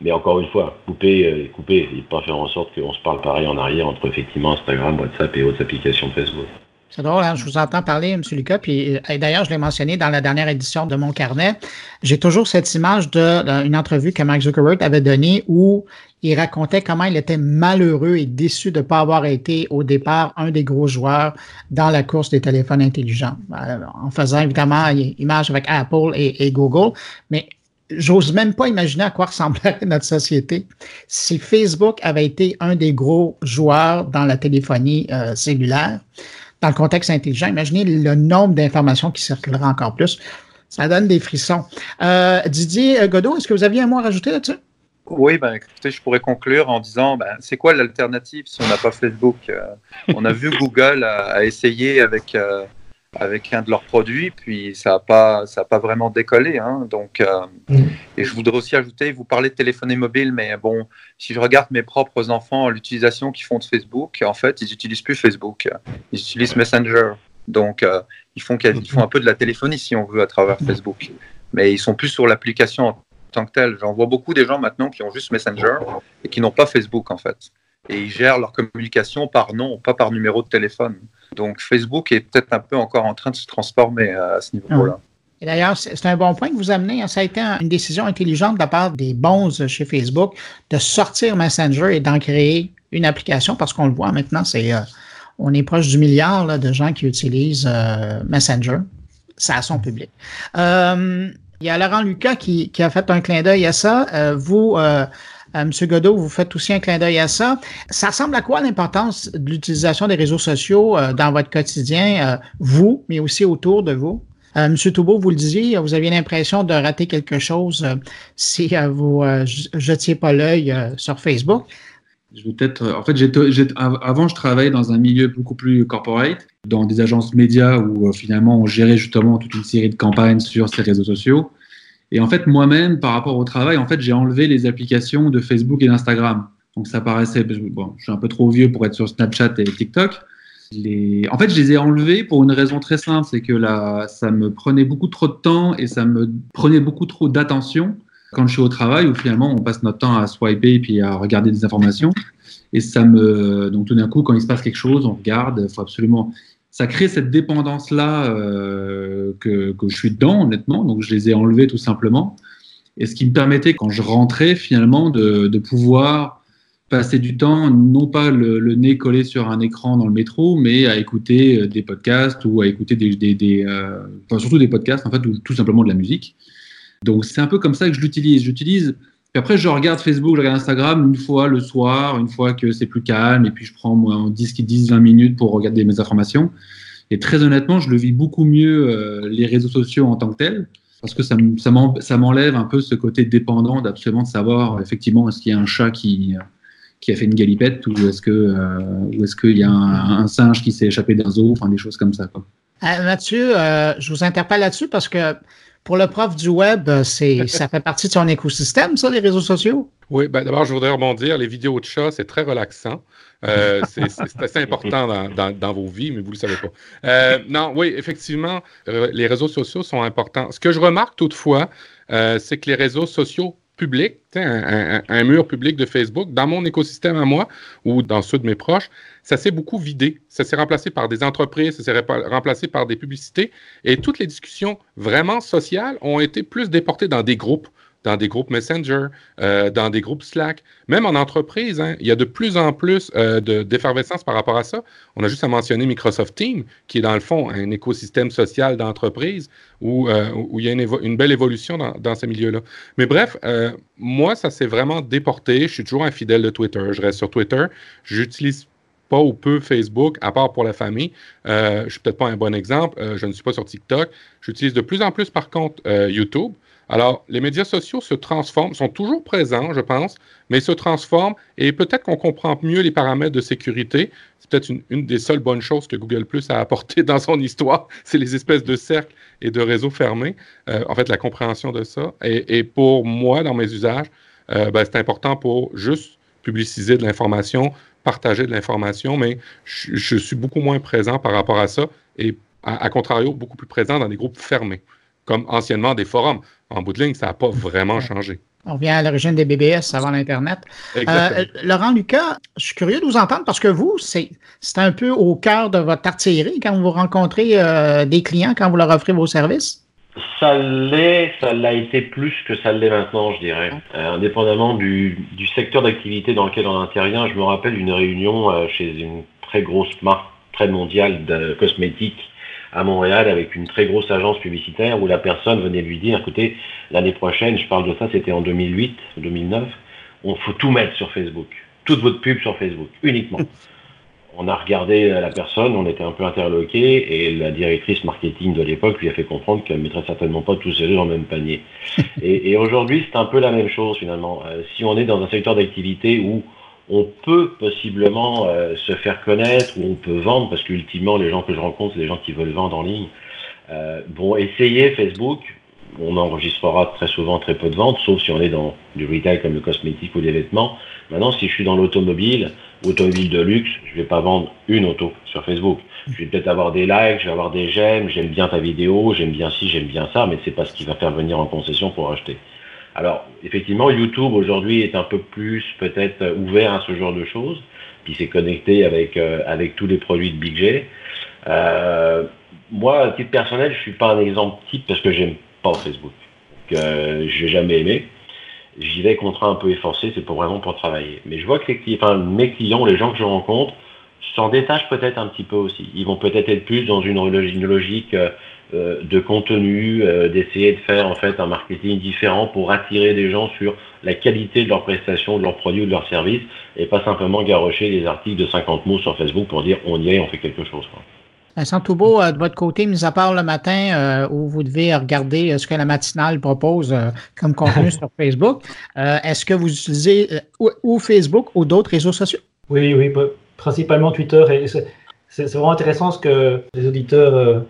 Mais encore une fois, couper, euh, couper, et pas faire en sorte qu'on se parle pareil en arrière entre effectivement Instagram, WhatsApp et autres applications Facebook. C'est drôle, hein? je vous entends parler, M. Lucas, puis d'ailleurs, je l'ai mentionné dans la dernière édition de mon carnet. J'ai toujours cette image d'une entrevue que Mark Zuckerberg avait donnée où il racontait comment il était malheureux et déçu de ne pas avoir été au départ un des gros joueurs dans la course des téléphones intelligents, euh, en faisant évidemment image avec Apple et, Google. Mais j'ose même pas imaginer à quoi ressemblerait notre société si Facebook avait été un des gros joueurs dans la téléphonie euh, cellulaire dans le contexte intelligent. Imaginez le nombre d'informations qui circuleraient encore plus. Ça donne des frissons. Euh, Didier Godot, est-ce que vous aviez un mot à rajouter là-dessus? Oui, ben, écoutez, je pourrais conclure en disant, ben, c'est quoi l'alternative si on n'a pas Facebook? Euh, On a vu Google a, essayé avec, euh, avec un de leurs produits, puis ça n'a pas, ça pas vraiment décollé. Hein, donc, mm. Et je voudrais aussi ajouter, vous parlez de téléphonie mobile, mais bon, si je regarde mes propres enfants, l'utilisation qu'ils font de Facebook, en fait, ils n'utilisent plus Facebook, ils utilisent Messenger. Donc, ils, font, ils font un peu de la téléphonie, si on veut, à travers Facebook. Mais ils sont plus sur l'application en tant que tel. J'en vois beaucoup des gens maintenant qui ont juste Messenger et qui n'ont pas Facebook, en fait. Et ils gèrent leur communication par nom, pas par numéro de téléphone. Donc, Facebook est peut-être un peu encore en train de se transformer à ce niveau-là. Et d'ailleurs, c'est un bon point que vous amenez. Hein. Ça a été une décision intelligente de la part des bons chez Facebook de sortir Messenger et d'en créer une application parce qu'on le voit maintenant, c'est euh, on est proche du milliard de gens qui utilisent euh, Messenger. Ça a son public. Euh, il y a Laurent Lucas qui, a fait un clin d'œil à ça. vous, M. Godot, vous faites aussi un clin d'œil à ça. Ça ressemble à quoi l'importance de l'utilisation des réseaux sociaux dans votre quotidien, vous, mais aussi autour de vous? Euh, Monsieur Toubeau, vous le disiez, vous aviez l'impression de rater quelque chose euh, si euh, vous jetiez pas l'œil sur Facebook. Je vais peut-être. En fait, avant, je travaillais dans un milieu beaucoup plus corporate, dans des agences médias où finalement on gérait justement toute une série de campagnes sur ces réseaux sociaux. Et en fait, moi-même, par rapport au travail, en fait, j'ai enlevé les applications de Facebook et d'Instagram. Donc ça paraissait. Bon, je suis un peu trop vieux pour être sur Snapchat et TikTok. En fait, je les ai enlevés pour une raison très simple, c'est que là, ça me prenait beaucoup trop de temps et ça me prenait beaucoup trop d'attention quand je suis au travail où finalement on passe notre temps à swiper et puis à regarder des informations. Et ça me, donc tout d'un coup, quand il se passe quelque chose, on regarde. Faut absolument, ça crée cette dépendance là euh, que, que je suis dedans honnêtement. Donc je les ai enlevés tout simplement. Et ce qui me permettait, quand je rentrais, finalement, de, de pouvoir passer du temps, non pas le, nez collé sur un écran dans le métro, mais à écouter euh, des podcasts ou à écouter des, des, euh, enfin, surtout des podcasts en fait ou tout simplement de la musique. Donc c'est un peu comme ça que je l'utilise. J'utilise puis après, je regarde Facebook, je regarde Instagram une fois le soir, une fois que c'est plus calme, et puis je prends moi, 10, 10, 20 minutes pour regarder mes informations. Et très honnêtement, je le vis beaucoup mieux euh, les réseaux sociaux en tant que tels, parce que ça, m'enlève un peu ce côté dépendant d'absolument de savoir effectivement est-ce qu'il y a un chat qui, a fait une galipette ou est-ce que euh, qu'il y a un, singe qui s'est échappé d'un zoo, enfin des choses comme ça. Quoi. Euh, Mathieu, je vous interpelle là-dessus parce que pour le prof du web, euh, c'est, ça fait partie de son écosystème, ça, les réseaux sociaux? Oui, ben d'abord, je voudrais rebondir. Les vidéos de chat, c'est très relaxant. Euh, c'est, assez important dans, dans, vos vies, mais vous ne le savez pas. Euh, non, oui, effectivement, les réseaux sociaux sont importants. Ce que je remarque toutefois, c'est que les réseaux sociaux public, un, mur public de Facebook, dans mon écosystème à moi ou dans ceux de mes proches, ça s'est beaucoup vidé. Ça s'est remplacé par des entreprises, ça s'est remplacé par des publicités. Et toutes les discussions vraiment sociales ont été plus déportées dans des groupes dans des groupes Messenger, euh, dans des groupes Slack, même en entreprise. Hein, il y a de plus en plus euh, d'effervescence par rapport à ça. On a juste à mentionner Microsoft Teams, qui est dans le fond un écosystème social d'entreprise où, euh, il y a une, belle évolution dans, dans ce milieu-là. Mais bref, moi, ça s'est vraiment déporté. Je suis toujours un fidèle de Twitter. Je reste sur Twitter. J'utilise pas ou peu Facebook, à part pour la famille. Euh, je suis peut-être pas un bon exemple. Je ne suis pas sur TikTok. J'utilise de plus en plus, par contre, YouTube. Alors, les médias sociaux se transforment, sont toujours présents, je pense, mais se transforment et peut-être qu'on comprend mieux les paramètres de sécurité. C'est peut-être une, des seules bonnes choses que Google Plus a apporté dans son histoire, c'est les espèces de cercles et de réseaux fermés. Euh, en fait, la compréhension de ça. Et, pour moi, dans mes usages, euh, ben, c'est important pour juste publiciser de l'information, partager de l'information, mais je, suis beaucoup moins présent par rapport à ça et, à contrario, beaucoup plus présent dans des groupes fermés comme anciennement des forums. En bout de ligne, ça n'a pas vraiment changé. On revient à l'origine des BBS avant l'Internet. Euh, Laurent Lucas, je suis curieux de vous entendre parce que vous, c'est un peu au cœur de votre artillerie quand vous rencontrez euh, des clients, quand vous leur offrez vos services? Ça l'est, ça l'a été plus que ça l'est maintenant, je dirais. Euh, indépendamment du, du secteur d'activité dans lequel on intervient, je me rappelle d'une réunion chez une très grosse marque très mondiale de cosmétiques à Montréal avec une très grosse agence publicitaire où la personne venait lui dire, écoutez, l'année prochaine, je parle de ça, c'était en 2008, 2009, on faut tout mettre sur Facebook, toute votre pub sur Facebook, uniquement. On a regardé la personne, on était un peu interloqué et la directrice marketing de l'époque lui a fait comprendre qu'elle ne mettrait certainement pas tous ses œufs dans le même panier. Et, et aujourd'hui, c'est un peu la même chose finalement. Euh, si on est dans un secteur d'activité où on peut possiblement euh, se faire connaître ou on peut vendre, parce qu'ultimement, les gens que je rencontre, c'est des gens qui veulent vendre en ligne. Euh, bon, essayez Facebook. On enregistrera très souvent très peu de ventes, sauf si on est dans du retail comme le cosmétique ou les vêtements. Maintenant, si je suis dans l'automobile, automobile de luxe, je ne vais pas vendre une auto sur Facebook. Je vais peut-être avoir des likes, je vais avoir des j'aime, j'aime bien ta vidéo, j'aime bien ci, j'aime bien ça, mais c'est pas ce qui va faire venir en concession pour acheter. Alors, effectivement, YouTube aujourd'hui est un peu plus peut-être ouvert à ce genre de choses, puis c'est connecté avec, euh, avec tous les produits de Big J. Euh, moi, à titre personnel, je suis pas un exemple type parce que j'aime pas Facebook, que je n'ai jamais aimé. J'y vais contre un peu effacé, c'est pour vraiment pour travailler. Mais je vois que enfin, mes clients, les gens que je rencontre, s'en détachent peut-être un petit peu aussi. Ils vont peut-être être plus dans une, logique euh, euh, de contenu, euh, d'essayer de faire en fait un marketing différent pour attirer des gens sur la qualité de leurs prestations, de leurs produits ou de leurs services, et pas simplement garrocher des articles de 50 mots sur Facebook pour dire on y est, on fait quelque chose. Quoi. Vincent Toubeau, de votre côté, mis à part le matin où vous devez regarder ce que la matinale propose comme contenu sur Facebook, est-ce que vous utilisez ou, Facebook ou d'autres réseaux sociaux? Oui, oui, principalement Twitter. Et c'est vraiment intéressant ce que les auditeurs, euh,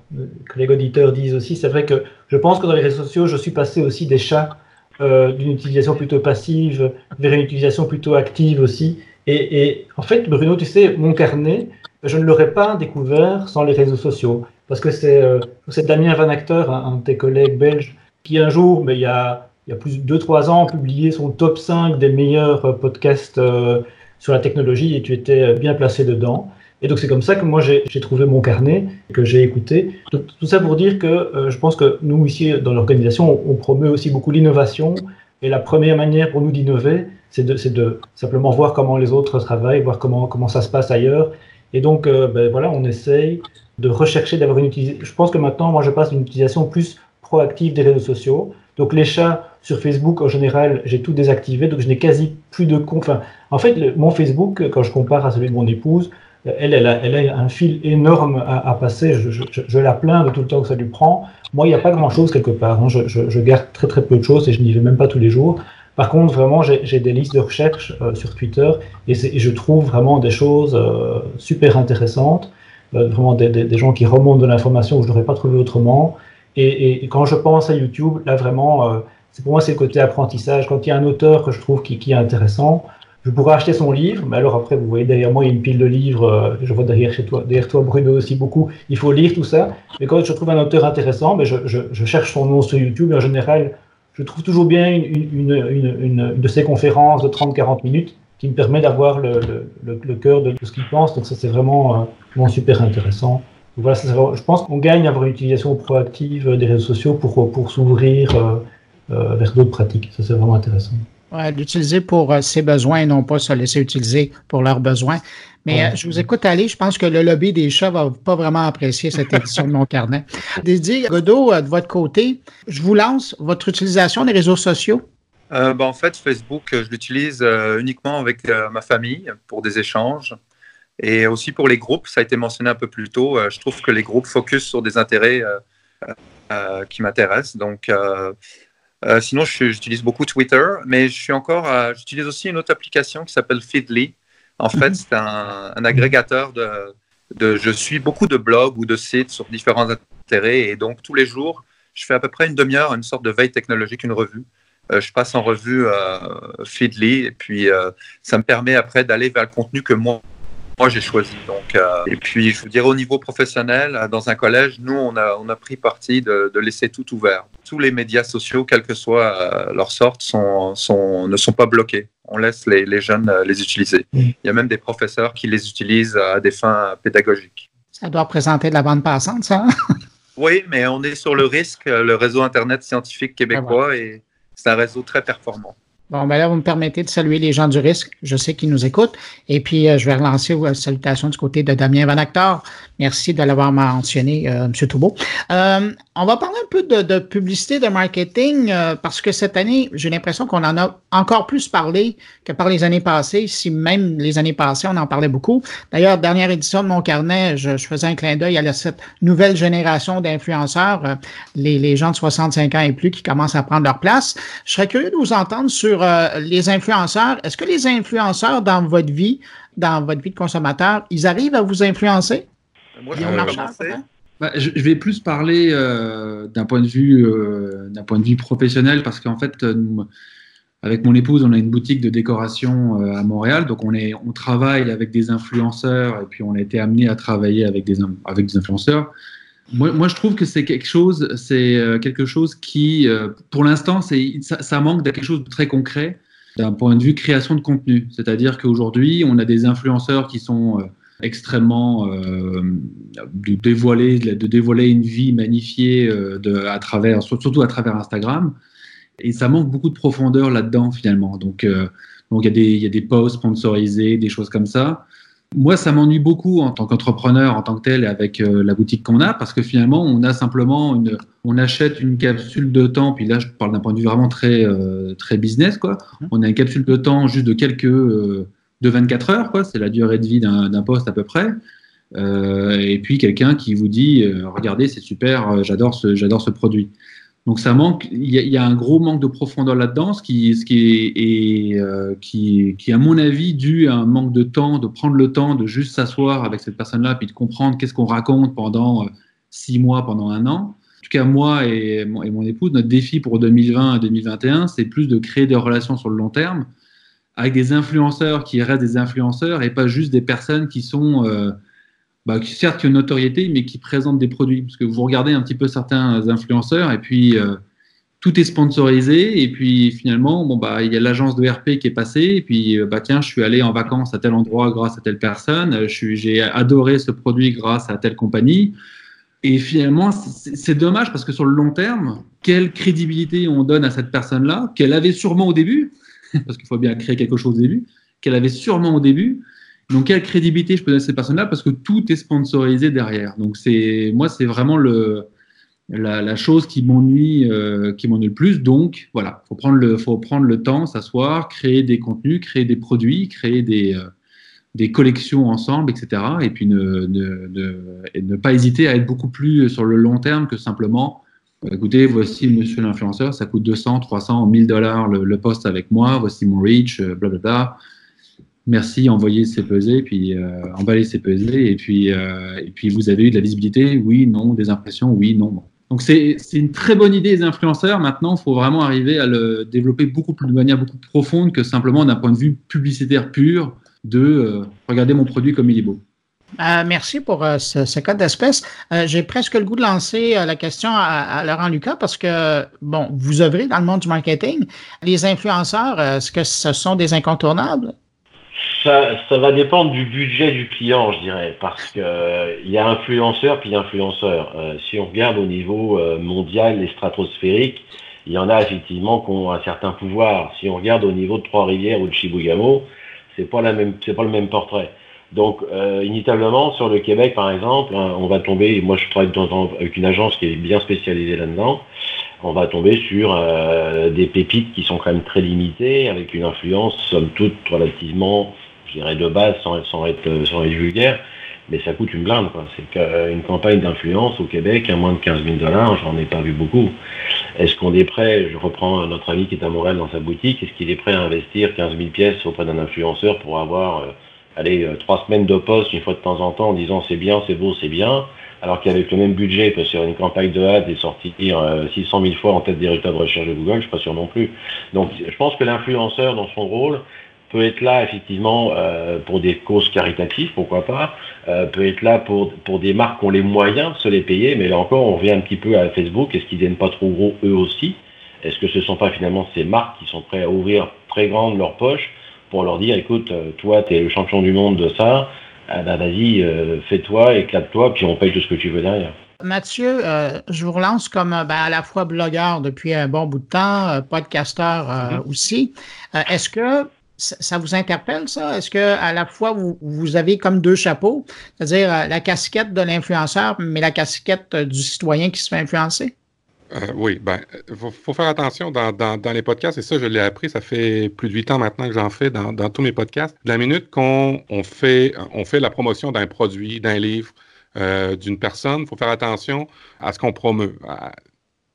collègues auditeurs disent aussi. C'est vrai que je pense que dans les réseaux sociaux, je suis passé aussi des chats euh, d'une utilisation plutôt passive vers une utilisation plutôt active aussi. Et, en fait, Bruno, tu sais, mon carnet, je ne l'aurais pas découvert sans les réseaux sociaux. Parce que c'est euh, Damien Van Acteur, un, de tes collègues belges, qui un jour, mais il y a, il y a plus de 2-3 ans, a publié son top 5 des meilleurs podcasts sur la technologie et tu étais bien placé dedans. Et donc c'est comme ça que moi j'ai trouvé mon carnet, que j'ai écouté. tout ça pour dire que euh, je pense que nous ici dans l'organisation, on, promeut aussi beaucoup l'innovation. Et la première manière pour nous d'innover, c'est de, de, simplement voir comment les autres travaillent, voir comment, comment ça se passe ailleurs. Et donc euh, ben, voilà, on essaye de rechercher d'avoir une utilisation. Je pense que maintenant, moi je passe une utilisation plus proactive des réseaux sociaux. Donc les chats sur Facebook, en général, j'ai tout désactivé, donc je n'ai quasi plus de compte. En fait, mon Facebook, quand je compare à celui de mon épouse, elle, elle a, elle a un fil énorme à, passer. Je, je, je, la plains de tout le temps que ça lui prend. Moi, il n'y a pas grand-chose quelque part. Hein. Je, je, garde très très peu de choses et je n'y vais même pas tous les jours. Par contre, vraiment, j'ai des listes de recherche euh, sur Twitter et, je trouve vraiment des choses euh, super intéressantes. Euh, vraiment des, des, gens qui remontent de l'information que je n'aurais pas trouvé autrement. Et, et, quand je pense à YouTube, là vraiment, c'est pour moi c'est le côté apprentissage. Quand il y a un auteur que je trouve qui, qui est intéressant, je pourrais acheter son livre, mais alors après, vous voyez derrière moi, il y a une pile de livres, euh, je vois derrière chez toi, derrière toi, Bruno aussi beaucoup, il faut lire tout ça. Mais quand je trouve un auteur intéressant, mais je, cherche son nom sur YouTube, en général, je trouve toujours bien une, de ces conférences de 30-40 minutes qui me permet d'avoir le, cœur de, ce qu'il pense, donc ça c'est vraiment, euh, super intéressant. voilà, je pense qu'on gagne à avoir une utilisation proactive des réseaux sociaux pour, s'ouvrir euh, vers d'autres pratiques, ça c'est vraiment intéressant. Ouais, l'utiliser pour euh, ses besoins et non pas se laisser utiliser pour leurs besoins. Mais euh, je vous écoute aller. Je pense que le lobby des chats va pas vraiment apprécier cette édition de mon carnet. Didier Godot, euh, de votre côté, je vous lance votre utilisation des réseaux sociaux. Ben, en fait, Facebook, je l'utilise uniquement avec ma famille pour des échanges et aussi pour les groupes. Ça a été mentionné un peu plus tôt. je trouve que les groupes focus sur des intérêts qui m'intéressent. Donc, euh, sinon, j'utilise beaucoup Twitter, mais je suis encore, j'utilise aussi une autre application qui s'appelle Feedly. En fait, mhm. c'est un, agrégateur de, de, Je suis beaucoup de blogs ou de sites sur différents intérêts, et donc tous les jours, je fais à peu près une demi-heure, une sorte de veille technologique, une revue. Euh, je passe en revue euh, Feedly, et puis ça me permet après d'aller vers le contenu que moi moi j'ai choisi. Donc, euh, et puis, je vous dirais au niveau professionnel, euh, dans un collège, nous, on a, on a pris parti de, laisser tout ouvert. Tous les médias sociaux, quelle que soit euh, leur sorte, sont, sont, ne sont pas bloqués. On laisse les, les jeunes les utiliser. Mm. Il y a même des professeurs qui les utilisent à des fins pédagogiques. Ça doit représenter de la bande passante, ça? oui, mais on est sur le risque, le réseau Internet scientifique québécois, et c'est un réseau très performant. Bon, ben là, vous me permettez de saluer les gens du risque. Je sais qu'ils nous écoutent. Et puis, euh, je vais relancer une salutation du côté de Damien Van Actor. Merci de l'avoir mentionné, euh, M. Toubeau. Euh, on va parler un peu de, publicité, de marketing, euh, parce que cette année, j'ai l'impression qu'on en a encore plus parlé que par les années passées, si même les années passées, on en parlait beaucoup. D'ailleurs, dernière édition de mon carnet, je, faisais un clin d'œil à cette nouvelle génération d'influenceurs, les, les gens de 65 ans et plus qui commencent à prendre leur place. Je serais curieux de vous entendre sur les influenceurs. Est-ce que les influenceurs dans votre vie, dans votre vie de consommateur, ils arrivent à vous influencer? Moi, je, bah, je, vais plus parler euh, d'un point de vue euh, d'un point de vue professionnel parce qu'en fait, avec mon épouse, on a une boutique de décoration euh, à Montréal, donc on est on travaille avec des influenceurs et puis on a été amené à travailler avec des avec des influenceurs. Moi, je trouve que c'est quelque chose, c'est quelque chose qui, pour l'instant, ça, ça, manque de quelque chose de très concret d'un point de vue création de contenu. C'est-à-dire qu'aujourd'hui, on a des influenceurs qui sont extrêmement euh, de dévoiler de dévoiler une vie magnifiée euh, de, à travers surtout à travers Instagram. Et ça manque beaucoup de profondeur là-dedans finalement. Donc euh, donc il y a des il y a des posts sponsorisés des choses comme ça moi ça m'ennuie beaucoup en tant qu'entrepreneur en tant que tel avec la boutique qu'on a parce que finalement on a simplement une on achète une capsule de temps puis là je parle d'un point de vue vraiment très très business quoi mmh. on a une capsule de temps juste de quelques de 24 heures, quoi. C'est la durée de vie d'un poste à peu près. Euh, et puis quelqu'un qui vous dit euh, regardez c'est super euh, j'adore ce j'adore ce produit donc ça manque il y, a un gros manque de profondeur là-dedans ce qui est, qui qui à mon avis dû à un manque de temps de prendre le temps de juste s'asseoir avec cette personne là puis de comprendre qu'est-ce qu'on raconte pendant six mois pendant un an. En tout cas moi et mon, et mon épouse notre défi pour 2020 et 2021 c'est plus de créer des relations sur le long terme avec des influenceurs qui restent des influenceurs et pas juste des personnes qui sont, euh, bah, certes qui ont une notoriété, mais qui présentent des produits. Parce que vous regardez un petit peu certains influenceurs et puis euh, tout est sponsorisé et puis finalement, bon, bah, il y a l'agence de RP qui est passée et puis euh, bah, tiens, je suis allé en vacances à tel endroit grâce à telle personne, j'ai adoré ce produit grâce à telle compagnie. Et finalement, c'est dommage parce que sur le long terme, quelle crédibilité on donne à cette personne-là, qu'elle avait sûrement au début, parce qu'il faut bien créer quelque chose au début, qu'elle avait sûrement au début. Donc, quelle crédibilité je peux donner à ces personnes-là? Parce que tout est sponsorisé derrière. Donc, c'est moi, c'est vraiment le, la, chose qui m'ennuie, qui m'ennuie le plus. Donc, voilà, faut prendre le, faut prendre le temps, s'asseoir, créer des contenus, créer des produits, créer des, des collections ensemble, etc. Et puis ne, pas hésiter à être beaucoup plus sur le long terme que simplement, euh, écoutez, voici monsieur l'influenceur, ça coûte 200, 300, 1000 dollars le, poste avec moi, voici mon reach, euh, blablabla. Merci, envoyez ces pesées, puis euh, emballez ces pesées, et puis, et puis vous avez eu de la visibilité, oui, non, des impressions, oui, non. Donc c'est une très bonne idée des influenceurs. Maintenant, il faut vraiment arriver à le développer beaucoup plus de manière beaucoup plus profonde que simplement d'un point de vue publicitaire pur de euh, regarder mon produit comme il est beau. Euh, merci pour euh, ce, code d'espèce. J'ai presque le goût de lancer la question à, Laurent Lucas parce que, bon, vous œuvrez dans le monde du marketing. Les influenceurs, est-ce que ce sont des incontournables? Ça, ça, va dépendre du budget du client, je dirais, parce qu'il il y a influenceur puis influenceur. si on regarde au niveau mondial et stratosphérique, il y en a effectivement qui ont un certain pouvoir. Si on regarde au niveau de Trois-Rivières ou de Chibougamau, c'est pas la même, c'est pas le même portrait. Donc, euh, inévitablement, sur le Québec, par exemple, hein, on va tomber, moi je travaille avec une agence qui est bien spécialisée là-dedans, on va tomber sur euh, des pépites qui sont quand même très limitées, avec une influence, somme toute, relativement, je dirais de base, sans, être, sans être vulgaire, mais ça coûte une blinde. C'est qu'une campagne d'influence au Québec à moins de 15 000 dollars, j'en ai pas vu beaucoup. Est-ce qu'on est prêt, je reprends notre ami qui est à Montréal dans sa boutique, est-ce qu'il est prêt à investir 15 000 pièces auprès d'un influenceur pour avoir, euh, allez, euh, trois semaines de poste une fois de temps en temps en disant c'est bien, c'est beau, c'est bien, alors qu'avec le même budget, il peut faire une campagne de ad et sortir 600 000 fois en tête des résultats de recherche de Google, je suis pas sûr non plus. Donc je pense que l'influenceur dans son rôle, peut être là effectivement euh, pour des causes caritatives, pourquoi pas, euh, peut être là pour, pour des marques qui ont les moyens de se les payer, mais là encore on revient un petit peu à Facebook, est-ce qu'ils viennent pas trop gros eux aussi? Est-ce que ce ne sont pas finalement ces marques qui sont prêtes à ouvrir très grande leur poche pour leur dire écoute, euh, toi tu es le champion du monde de ça, ah bah, vas-y, fais-toi, éclate-toi, puis on paye tout ce que tu veux derrière. Mathieu, je vous relance comme ben, à la fois blogueur depuis un bon bout de temps, podcasteur mm-hmm. aussi. Est-ce que ça vous interpelle, ça? Est-ce que à la fois vous, avez comme deux chapeaux, c'est-à-dire euh, la casquette de l'influenceur, mais la casquette euh, du citoyen qui se fait influencer? Euh, oui, ben, faut, faire attention dans, les podcasts, et ça, je l'ai appris, ça fait plus de huit ans maintenant que j'en fais dans, tous mes podcasts. la minute qu'on fait, on fait la promotion d'un produit, d'un livre, d'une personne, il faut faire attention à ce qu'on promeut.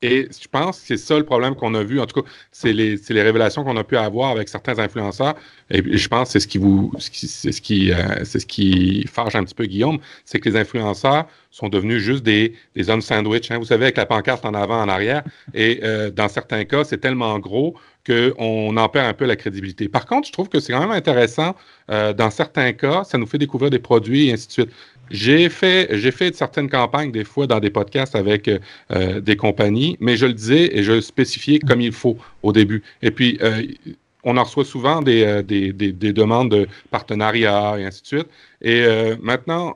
Et je pense que c'est ça le problème qu'on a vu. En tout cas, c'est les, révélations qu'on a pu avoir avec certains influenceurs. Et je pense que c'est ce qui vous, c'est ce qui, euh, c'est ce qui fâche un petit peu Guillaume, c'est que les influenceurs sont devenus juste des, des hommes sandwich. Hein. Vous savez, avec la pancarte en avant, en arrière. Et euh, dans certains cas, c'est tellement gros qu'on en perd un peu la crédibilité. Par contre, je trouve que c'est quand même intéressant. Euh, dans certains cas, ça nous fait découvrir des produits et ainsi de suite. J'ai fait, j'ai fait certaines campagnes des fois dans des podcasts avec euh, des compagnies, mais je le disais et je le spécifiais comme il faut au début. Et puis, euh, on en reçoit souvent des, euh, des, des, des, demandes de partenariat et ainsi de suite. Et maintenant,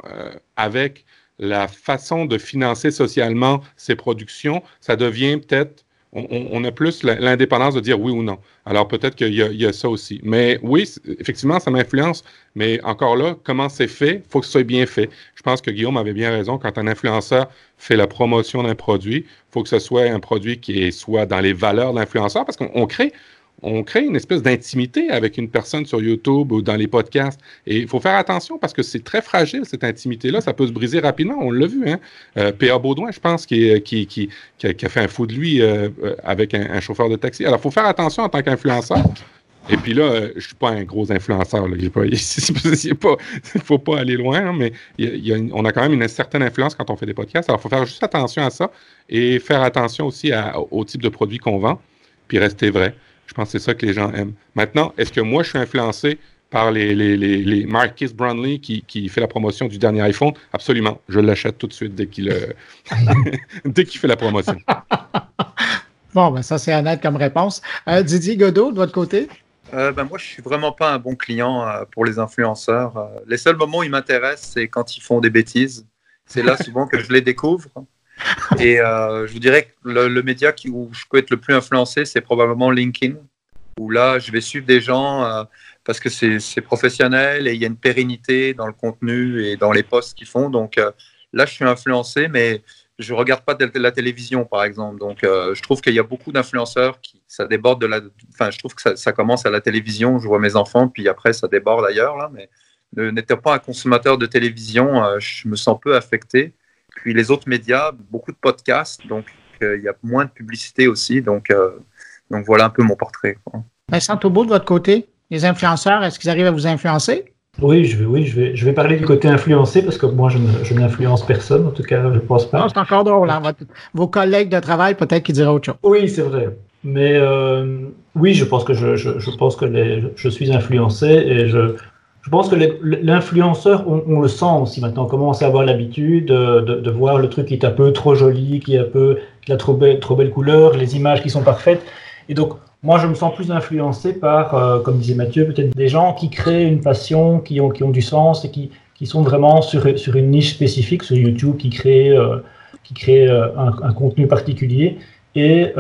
avec la façon de financer socialement ces productions, ça devient peut-être on, a plus l'indépendance de dire oui ou non. Alors peut-être qu'il y, a ça aussi. Mais oui, effectivement, ça m'influence. Mais encore là, comment c'est fait? Il faut que ce soit bien fait. Je pense que Guillaume avait bien raison. Quand un influenceur fait la promotion d'un produit, il faut que ce soit un produit qui soit dans les valeurs de l'influenceur parce qu'on crée, on crée une espèce d'intimité avec une personne sur YouTube ou dans les podcasts. Et il faut faire attention parce que c'est très fragile, cette intimité-là. Ça peut se briser rapidement. On l'a vu. Hein? Euh, P.A. Baudouin, je pense, qui, qui, a, fait un fou de lui euh, euh, avec un, chauffeur de taxi. Alors, il faut faire attention en tant qu'influenceur. Et puis là, je ne suis pas un gros influenceur. Il ne faut pas aller loin, hein, mais on a quand même une certaine influence quand on fait des podcasts. Alors, il faut faire juste attention à ça et faire attention aussi au type de produit qu'on vend, puis rester vrai. Je pense que c'est ça que les gens aiment. Maintenant, est-ce que moi, je suis influencé par les, les, les, Marcus Brownlee qui, qui, fait la promotion du dernier iPhone? Absolument. Je l'achète tout de suite dès qu'il euh, dès qu'il fait la promotion. bon, ben ça, c'est honnête comme réponse. Euh, Didier Godot, de votre côté? Euh, ben moi, je suis vraiment pas un bon client pour les influenceurs. les seuls moments où ils m'intéressent, c'est quand ils font des bêtises. C'est là souvent que je les découvre. Et euh, je vous dirais que le, média où je peux être le plus influencé, c'est probablement LinkedIn, où là, je vais suivre des gens euh, parce que c'est professionnel et il y a une pérennité dans le contenu et dans les posts qu'ils font. Donc euh, là, je suis influencé, mais je regarde pas de la télévision, par exemple. Donc, je trouve qu'il y a beaucoup d'influenceurs qui, ça déborde de la. Enfin, je trouve que ça, commence à la télévision. Je vois mes enfants, puis après, ça déborde ailleurs, là. Mais n'étant pas un consommateur de télévision, je me sens peu affecté. Puis les autres médias, beaucoup de podcasts, donc euh, il y a moins de publicité aussi. Donc, euh, donc voilà un peu mon portrait. Quoi. Vincent Taubeau, de votre côté, les influenceurs, est-ce qu'ils arrivent à vous influencer? Oui, je vais, oui je, vais, je vais parler du côté influencé parce que moi, je, n'influence personne, en tout cas, je ne pense pas. c'est encore drôle. Hein, vos collègues de travail, peut-être qu'ils diraient autre chose. Oui, c'est vrai. Mais euh, oui, je pense que, je, je pense que les, je suis influencé et je, je pense que l'influenceur, on, le sent aussi maintenant, on commence à avoir l'habitude de, de, voir le truc qui est un peu trop joli, qui, est un peu, qui a trop belle, trop couleur, les images qui sont parfaites. Et donc, moi, je me sens plus influencé par, euh, comme disait Mathieu, peut-être des gens qui créent une passion, qui ont, qui ont du sens et qui, qui sont vraiment sur, sur une niche spécifique, sur YouTube, qui créent, euh, qui créent euh, un, un, contenu particulier. Et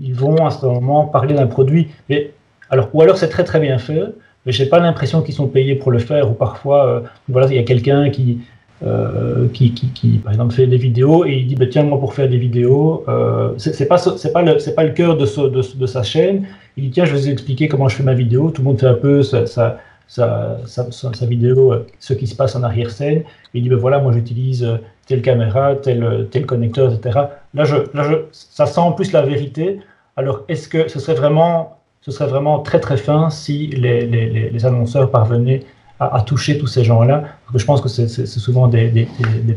ils vont à ce moment parler d'un produit. Mais, alors, ou alors c'est très très bien fait, mais j'ai pas l'impression qu'ils sont payés pour le faire. Ou parfois, euh, voilà, il y a quelqu'un qui, euh, qui, qui, qui, par exemple, fait des vidéos et il dit, bah, tiens, moi, pour faire des vidéos, euh, c'est pas, c'est pas le, c'est pas le cœur de, de, de, sa chaîne. Il dit, tiens, je vais vous expliquer comment je fais ma vidéo. Tout le monde fait un peu sa, sa, sa, sa vidéo, euh, ce qui se passe en arrière-scène. Il dit, ben voilà, moi, j'utilise telle caméra, tel, tel connecteur, etc. Là, je, là je, ça sent en plus la vérité. Alors, est-ce que ce serait vraiment ce serait vraiment très très fin si les, annonceurs parvenaient à, toucher tous ces gens-là. Je pense que c'est souvent des,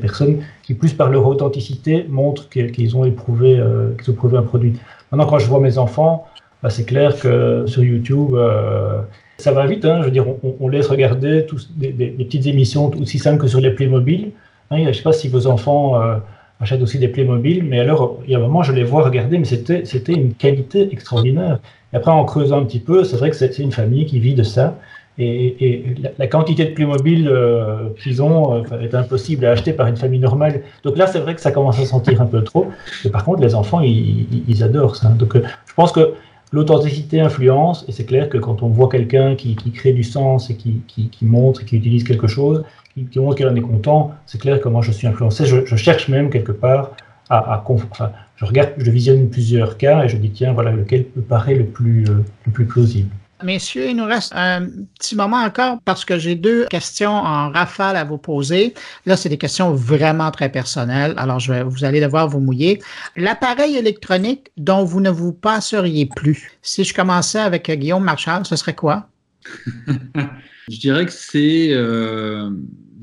personnes qui, plus par leur authenticité, montrent qu'ils ont, éprouvé, euh, qu'ils ont éprouvé un produit. Maintenant, quand je vois mes enfants, bah, c'est clair que sur YouTube, euh, ça va vite. Hein, je veux dire, on, on laisse regarder des, petites émissions aussi simples que sur les Playmobil. Hein, je ne sais pas si vos enfants euh, achètent aussi des Playmobil, mais alors, il y a un moment, je les vois regarder, mais c'était une qualité extraordinaire. Et après, en creusant un petit peu, c'est vrai que c'est une famille qui vit de ça. Et, la, quantité de Playmobil euh, qu'ils ont euh, est impossible à acheter par une famille normale. Donc là, c'est vrai que ça commence à sentir un peu trop. Mais par contre, les enfants, ils, adorent ça. Donc euh, je pense que l'authenticité influence. Et c'est clair que quand on voit quelqu'un qui, crée du sens et qui, montre, qui utilise quelque chose, qui, montre qu'il en est content, c'est clair que moi, je suis influencé. Je, je cherche même quelque part à, à enfin, je regarde, je visionne plusieurs cas et je dis tiens, voilà lequel me paraît le plus, euh, le plus plausible. Messieurs, il nous reste un petit moment encore parce que j'ai deux questions en rafale à vous poser. Là, c'est des questions vraiment très personnelles. Alors, je vais, vous allez devoir vous mouiller. L'appareil électronique dont vous ne vous passeriez plus. Si je commençais avec Guillaume Marchal, ce serait quoi? je dirais que c'est, euh,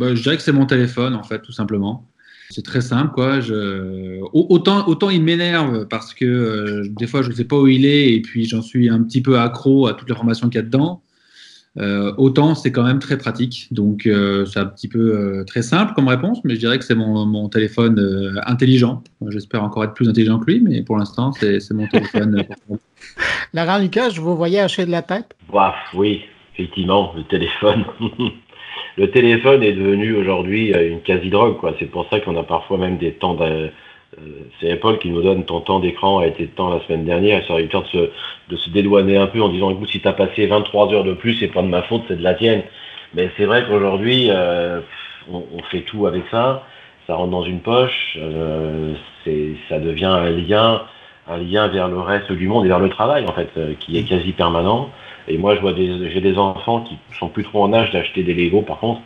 ben, je dirais que c'est mon téléphone, en fait, tout simplement. C'est très simple, quoi. Je... Autant, autant il m'énerve parce que euh, des fois je ne sais pas où il est et puis j'en suis un petit peu accro à toutes les formations qu'il y a dedans. Euh, autant c'est quand même très pratique. Donc euh, c'est un petit peu très simple comme réponse, mais je dirais que c'est mon, mon, téléphone intelligent. J'espère encore être plus intelligent que lui, mais pour l'instant c'est mon téléphone. Laurent Lucas, je vous voyais hacher de la tête. oui, effectivement, le téléphone. le téléphone est devenu aujourd'hui euh, une quasi-drogue. C'est pour ça qu'on a parfois même des temps de, euh, c'est Paul qui nous donne ton temps d'écran a été temps la semaine dernière. Ça aurait eu temps de se, dédouaner un peu en disant écoute, si tu as passé 23 heures de plus, c'est pas de ma faute, c'est de la tienne. Mais c'est vrai qu'aujourd'hui, euh, on, fait tout avec ça. Ça rentre dans une poche. Ça devient un lien, un lien vers le reste du monde et vers le travail, en fait, qui est quasi permanent. Et moi, j'ai des enfants qui sont plus trop en âge d'acheter des Lego, par contre,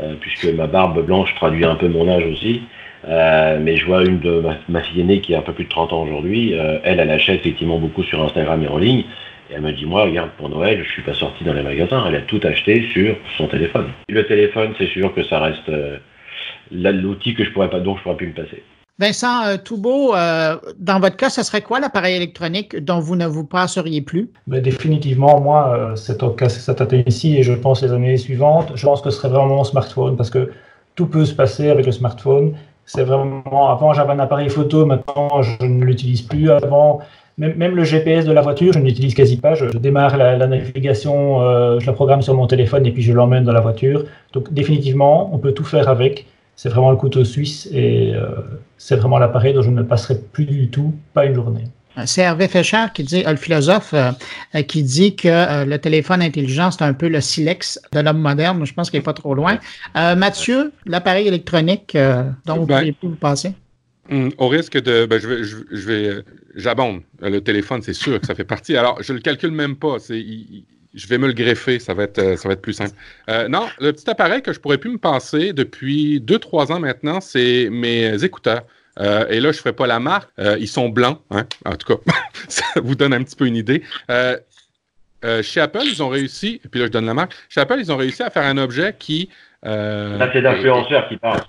euh, puisque ma barbe blanche traduit un peu mon âge aussi. Euh, mais je vois une de ma, fille aînée qui a un peu plus de 30 ans aujourd'hui. Euh, elle, elle achète effectivement beaucoup sur Instagram et en ligne. Et elle me dit, moi, regarde, pour Noël, je suis pas sorti dans les magasins. Elle a tout acheté sur son téléphone. le téléphone, c'est sûr que ça reste l'outil que je pourrais pas, je pourrais plus me passer. Vincent euh, Toubeau, euh, dans votre cas, ce serait quoi l'appareil électronique dont vous ne vous passeriez plus? Mais définitivement, moi, euh, c'est cette année-ci et je pense les années suivantes, je pense que ce serait vraiment mon smartphone parce que tout peut se passer avec le smartphone. C'est vraiment, avant j'avais un appareil photo, maintenant je ne l'utilise plus. Avant, même, le GPS de la voiture, je ne l'utilise quasi pas. Je, démarre la, la navigation, euh, je la programme sur mon téléphone et puis je l'emmène dans la voiture. Donc définitivement, on peut tout faire avec c'est vraiment le couteau suisse et euh, c'est vraiment l'appareil dont je ne passerai plus du tout, pas une journée. C'est Hervé Fécher qui dit, le philosophe, euh, qui dit que euh, le téléphone intelligent, c'est un peu le silex de l'homme moderne. Je pense qu'il n'est pas trop loin. Mathieu, l'appareil électronique dont vous ne ben, pouvez plus vous passer? Hum, au risque de. Ben, je vais. Je, vais J'abonde. Le téléphone, c'est sûr que ça fait partie. Alors, je le calcule même pas. C'est, je vais me le greffer. Ça va être, ça va être plus simple. Euh, non, le petit appareil que je pourrais plus me passer depuis 2-3 ans maintenant, c'est mes écouteurs. Euh, et là, je ne ferai pas la marque. Euh, ils sont blancs. Hein? En tout cas, ça vous donne un petit peu une idée. chez Apple, ils ont réussi, et puis là, je donne la marque. Chez Apple, ils ont réussi à faire un objet qui. ça, c'est l'influenceur qui parle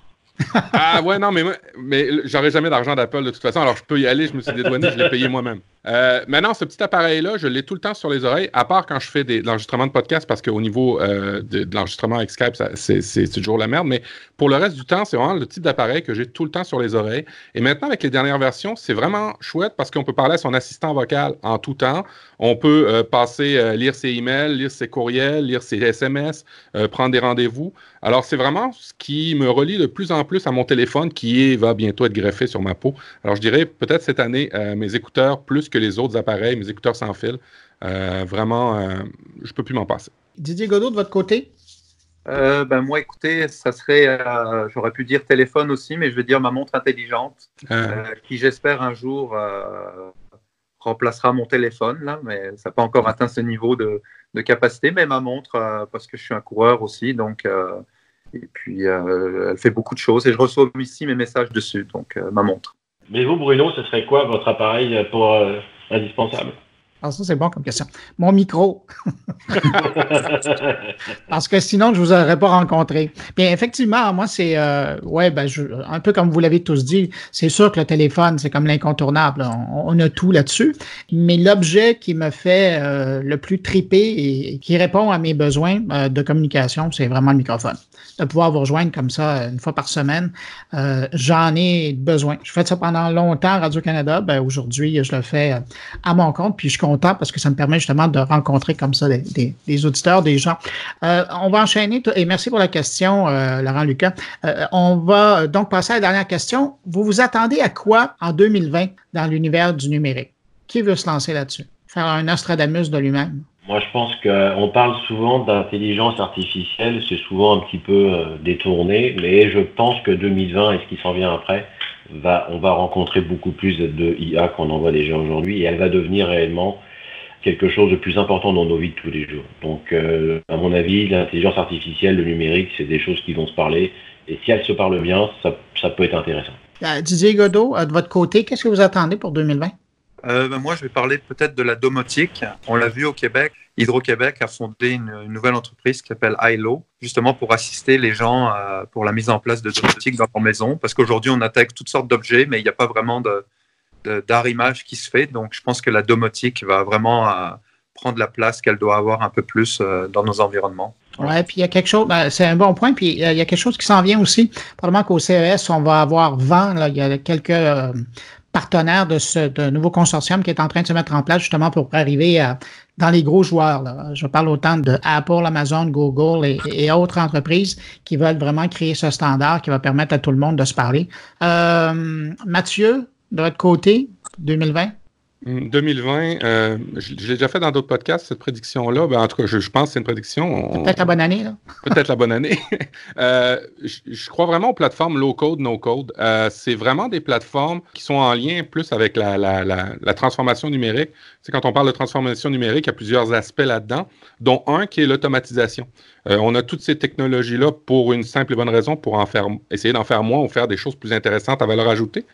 ah ouais, non, mais, mais j'aurais jamais d'argent d'Apple de toute façon. Alors je peux y aller, je me suis dédouané, je l'ai payé moi-même. Euh, maintenant, ce petit appareil-là, je l'ai tout le temps sur les oreilles, à part quand je fais des, de l'enregistrement de podcast, parce qu'au niveau euh, de, l'enregistrement avec Skype, c'est toujours la merde. Mais pour le reste du temps, c'est vraiment le type d'appareil que j'ai tout le temps sur les oreilles. Et maintenant, avec les dernières versions, c'est vraiment chouette parce qu'on peut parler à son assistant vocal en tout temps. On peut euh, passer, lire ses emails, lire ses courriels, lire ses SMS, prendre des rendez-vous. Alors, c'est vraiment ce qui me relie de plus en plus à mon téléphone qui va bientôt être greffé sur ma peau. Alors, je dirais peut-être cette année, mes écouteurs plus que les autres appareils, mes écouteurs sans fil. Euh, vraiment, euh, je ne peux plus m'en passer. Didier Godot, de votre côté? Euh, ben moi, écoutez, ça serait, j'aurais pu dire téléphone aussi, mais je vais dire ma montre intelligente, qui j'espère un jour remplacera mon téléphone, là, mais ça n'a pas encore atteint ce niveau de, de capacité, mais ma montre, parce que je suis un coureur aussi, donc, et puis elle fait beaucoup de choses, et je reçois ici mes messages dessus, donc ma montre. Mais vous, Bruno, ce serait quoi votre appareil pour euh, indispensable? Alors ça, c'est bon comme question. Mon micro. Parce que sinon, je ne vous aurais pas rencontré. Bien, effectivement, moi, c'est euh, ouais, ben, un peu comme vous l'avez tous dit, c'est sûr que le téléphone, c'est comme l'incontournable. On, a tout là-dessus. Mais l'objet qui me fait euh, le plus triper et, qui répond à mes besoins euh, de communication, c'est vraiment le microphone. De pouvoir vous rejoindre comme ça une fois par semaine, euh, j'en ai besoin. Je fais ça pendant longtemps à Radio-Canada. Ben, aujourd'hui, je le fais à mon compte, puis je parce que ça me permet justement de rencontrer comme ça des, auditeurs, des gens. Euh, on va enchaîner, et merci pour la question, euh, Laurent Lucas. Euh, on va donc passer à la dernière question. Vous vous attendez à quoi en 2020 dans l'univers du numérique? Qui veut se lancer là-dessus? Faire un Nostradamus de lui-même? Moi, je pense qu'on parle souvent d'intelligence artificielle, c'est souvent un petit peu détourné, mais je pense que 2020 et ce qui s'en vient après, va, on va rencontrer beaucoup plus de IA qu'on en voit déjà aujourd'hui et elle va devenir réellement quelque chose de plus important dans nos vies de tous les jours. Donc, euh, à mon avis, l'intelligence artificielle, le numérique, c'est des choses qui vont se parler. Et si elles se parlent bien, ça, peut être intéressant. Euh, Didier Godot, de votre côté, qu'est-ce que vous attendez pour 2020? Ben, moi, je vais parler peut-être de la domotique. On l'a vu au Québec. Hydro-Québec a fondé une, nouvelle entreprise qui s'appelle ILO, justement pour assister les gens pour la mise en place de domotique dans leur maison. Parce qu'aujourd'hui, on attaque toutes sortes d'objets, mais il n'y a pas vraiment de, d'art-image qui se fait. Donc, je pense que la domotique va vraiment euh, prendre la place qu'elle doit avoir un peu plus euh, dans nos environnements. Oui, puis il y a quelque chose, ben, c'est un bon point, puis il y, a quelque chose qui s'en vient aussi. Probablement qu'au CES, on va avoir vent, là, il y a quelques euh, partenaires de ce nouveau consortium qui est en train de se mettre en place justement pour arriver à, dans les gros joueurs. Là. Je parle autant de Apple, Amazon, Google et, et, autres entreprises qui veulent vraiment créer ce standard qui va permettre à tout le monde de se parler. Mathieu, de votre côté, 2020? 2020, euh, je, l'ai déjà fait dans d'autres podcasts, cette prédiction-là. Ben, en tout cas, je, pense que c'est une prédiction. Peut-être la bonne année. Peut-être la bonne année. Euh, je, crois vraiment aux plateformes low-code, no-code. Euh, c'est vraiment des plateformes qui sont en lien plus avec la, la, la, transformation numérique. C'est quand on parle de transformation numérique, il y a plusieurs aspects là-dedans, dont un qui est l'automatisation. on a toutes ces technologies-là pour une simple et bonne raison, pour en faire, essayer d'en faire moins ou faire des choses plus intéressantes à valeur ajoutée.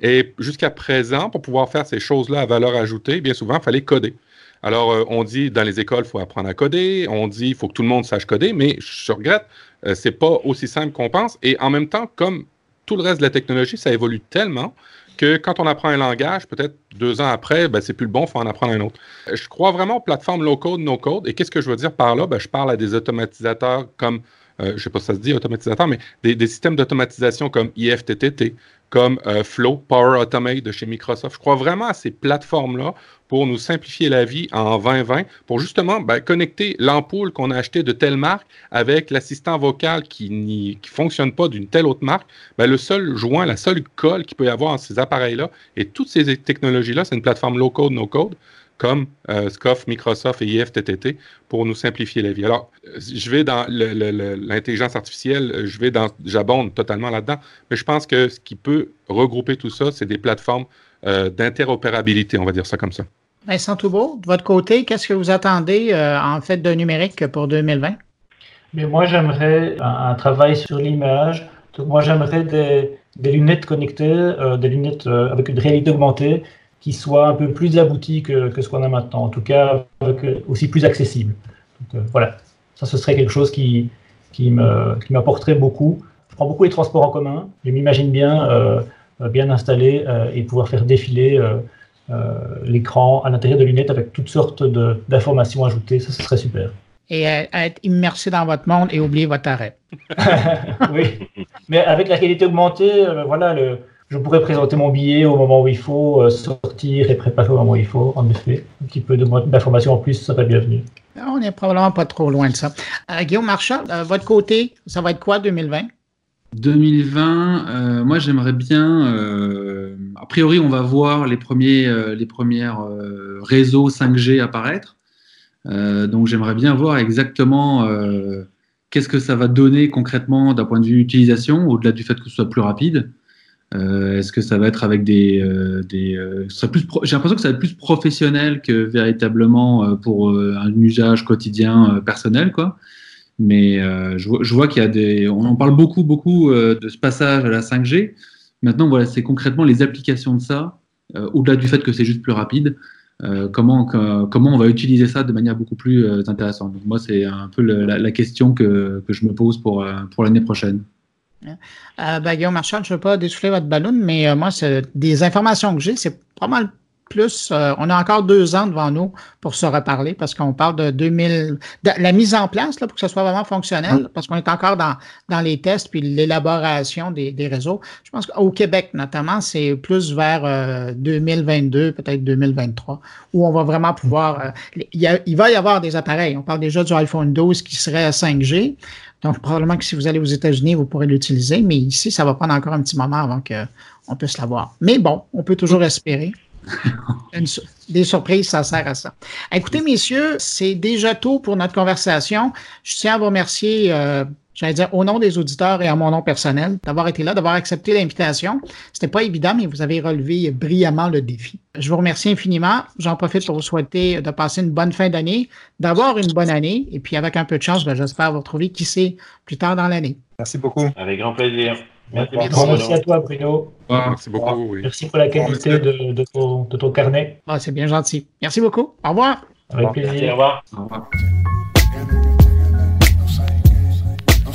Et jusqu'à présent, pour pouvoir faire ces choses-là à valeur ajoutée, bien souvent, il fallait coder. Alors, euh, on dit dans les écoles, il faut apprendre à coder. On dit il faut que tout le monde sache coder, mais je regrette, euh, c'est pas aussi simple qu'on pense. Et en même temps, comme tout le reste de la technologie, ça évolue tellement que quand on apprend un langage, peut-être deux ans après, ben, c'est plus le bon, il faut en apprendre un autre. Je crois vraiment aux plateformes low-code, no-code. Et qu'est-ce que je veux dire par là? Ben, je parle à des automatisateurs comme, euh, je ne sais pas si ça se dit automatisateurs, mais des, des systèmes d'automatisation comme IFTTT, comme euh, Flow, Power Automate de chez Microsoft. Je crois vraiment à ces plateformes-là pour nous simplifier la vie en 2020, pour justement ben, connecter l'ampoule qu'on a achetée de telle marque avec l'assistant vocal qui ne fonctionne pas d'une telle autre marque. Ben, le seul joint, la seule colle qu'il peut y avoir dans ces appareils-là et toutes ces technologies-là, c'est une plateforme low-code, no-code. Comme euh, SCOF, Microsoft et IFTTT pour nous simplifier la vie. Alors, je vais dans l'intelligence artificielle, je vais dans, j'abonde totalement là-dedans, mais je pense que ce qui peut regrouper tout ça, c'est des plateformes euh, d'interopérabilité, on va dire ça comme ça. Vincent Toubeau, de votre côté, qu'est-ce que vous attendez euh, en fait de numérique pour 2020? Mais moi, j'aimerais un, travail sur l'image. Moi, j'aimerais des, lunettes connectées, des lunettes avec une réalité augmentée qui soit un peu plus abouti que, que ce qu'on a maintenant, en tout cas aussi plus accessible. Donc, euh, voilà, ça ce serait quelque chose qui, qui m'apporterait beaucoup. Je prends beaucoup les transports en commun, je m'imagine bien euh, bien installé euh, et pouvoir faire défiler l'écran à l'intérieur de lunettes avec toutes sortes d'informations ajoutées, ça ce serait super. Et être immersé dans votre monde et oublier votre arrêt. oui, mais avec la qualité augmentée, voilà, le, je pourrais présenter mon billet au moment où il faut, euh, sortir et préparer au moment où il faut, en effet. Un petit peu d'informations en plus serait bienvenu. On n'est probablement pas trop loin de ça. Euh, Guillaume Marchand, euh, votre côté, ça va être quoi 2020 2020, moi j'aimerais bien, a priori on va voir les premiers les premières réseaux 5G apparaître. donc j'aimerais bien voir exactement qu'est-ce que ça va donner concrètement d'un point de vue utilisation, au-delà du fait que ce soit plus rapide. Euh, est-ce que ça va être avec des, euh, des euh, j'ai l'impression que ça va être plus professionnel que véritablement pour un usage quotidien personnel quoi. Mais je, je, vois qu'il y a des, on en parle beaucoup beaucoup de ce passage à la 5G. Maintenant voilà, c'est concrètement les applications de ça, au-delà du fait que c'est juste plus rapide. comment, comment on va utiliser ça de manière beaucoup plus intéressante. Donc moi, c'est un peu la, la, question que, que, je me pose pour, pour l'année prochaine. Euh, ben, Guillaume Marchand, je ne veux pas dessouffler votre ballon, mais euh, moi, c'est des informations que j'ai, c'est pas mal plus. Euh, on a encore deux ans devant nous pour se reparler parce qu'on parle de 2000, de la mise en place là, pour que ce soit vraiment fonctionnel, parce qu'on est encore dans, dans les tests puis l'élaboration des, des, réseaux. Je pense qu'au Québec, notamment, c'est plus vers 2022, euh, peut-être 2023, où on va vraiment pouvoir. il, il, va y avoir des appareils. On parle déjà du iPhone 12 qui serait à 5G. Donc, probablement que si vous allez aux États-Unis, vous pourrez l'utiliser, mais ici, ça va prendre encore un petit moment avant qu'on puisse l'avoir. Mais bon, on peut toujours espérer. des surprises, ça sert à ça. Écoutez, messieurs, c'est déjà tout pour notre conversation. Je tiens à vous remercier euh, j'allais dire au nom des auditeurs et à mon nom personnel, d'avoir été là, d'avoir accepté l'invitation. C'était pas évident, mais vous avez relevé brillamment le défi. Je vous remercie infiniment. J'en profite pour vous souhaiter de passer une bonne fin d'année, d'avoir une bonne année, et puis avec un peu de chance, ben, j'espère vous retrouver, qui sait, plus tard dans l'année. Merci beaucoup. Avec grand plaisir. Merci, merci, à toi, Bruno. merci beaucoup. Merci pour la qualité de, ton, carnet. Ah, c'est bien gentil. Merci beaucoup. Au revoir. Avec plaisir. au revoir. Au revoir.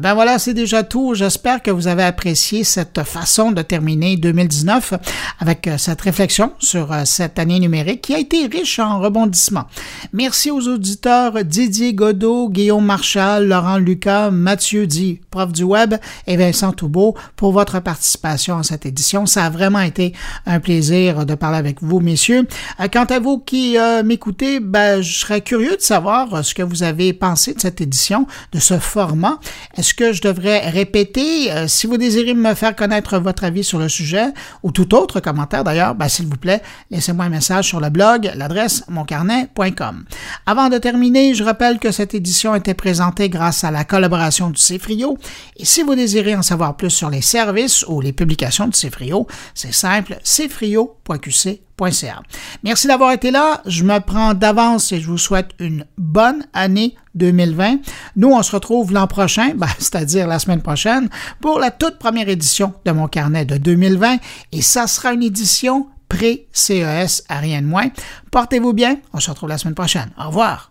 Ben voilà, c'est déjà tout. J'espère que vous avez apprécié cette façon de terminer 2019 avec euh, cette réflexion sur euh, cette année numérique qui a été riche en rebondissements. Merci aux auditeurs Didier Godot, Guillaume Marchal, Laurent Lucas, Mathieu Di, prof du web et Vincent Toubeau pour votre participation à cette édition. Ça a vraiment été un plaisir de parler avec vous, messieurs. Euh, quant à vous qui m'écoutez, ben, je serais curieux de savoir ce que vous avez pensé de cette édition, de ce format. Est-ce que je devrais répéter? Euh, si vous désirez me faire connaître votre avis sur le sujet ou tout autre commentaire d'ailleurs, ben, s'il vous plaît, laissez-moi un message sur le blog, l'adresse moncarnet.com. Avant de terminer, je rappelle que cette édition était présentée grâce à la collaboration du Cefrio. Et si vous désirez en savoir plus sur les services ou les publications du Cefrio, c'est simple, Merci d'avoir été là. Je me prends d'avance et je vous souhaite une bonne année 2020. Nous, on se retrouve l'an prochain, ben, c'est-à-dire la semaine prochaine, pour la toute première édition de mon carnet de 2020. Et ça sera une édition pré-CES à rien de moins. Portez-vous bien. On se retrouve la semaine prochaine. Au revoir.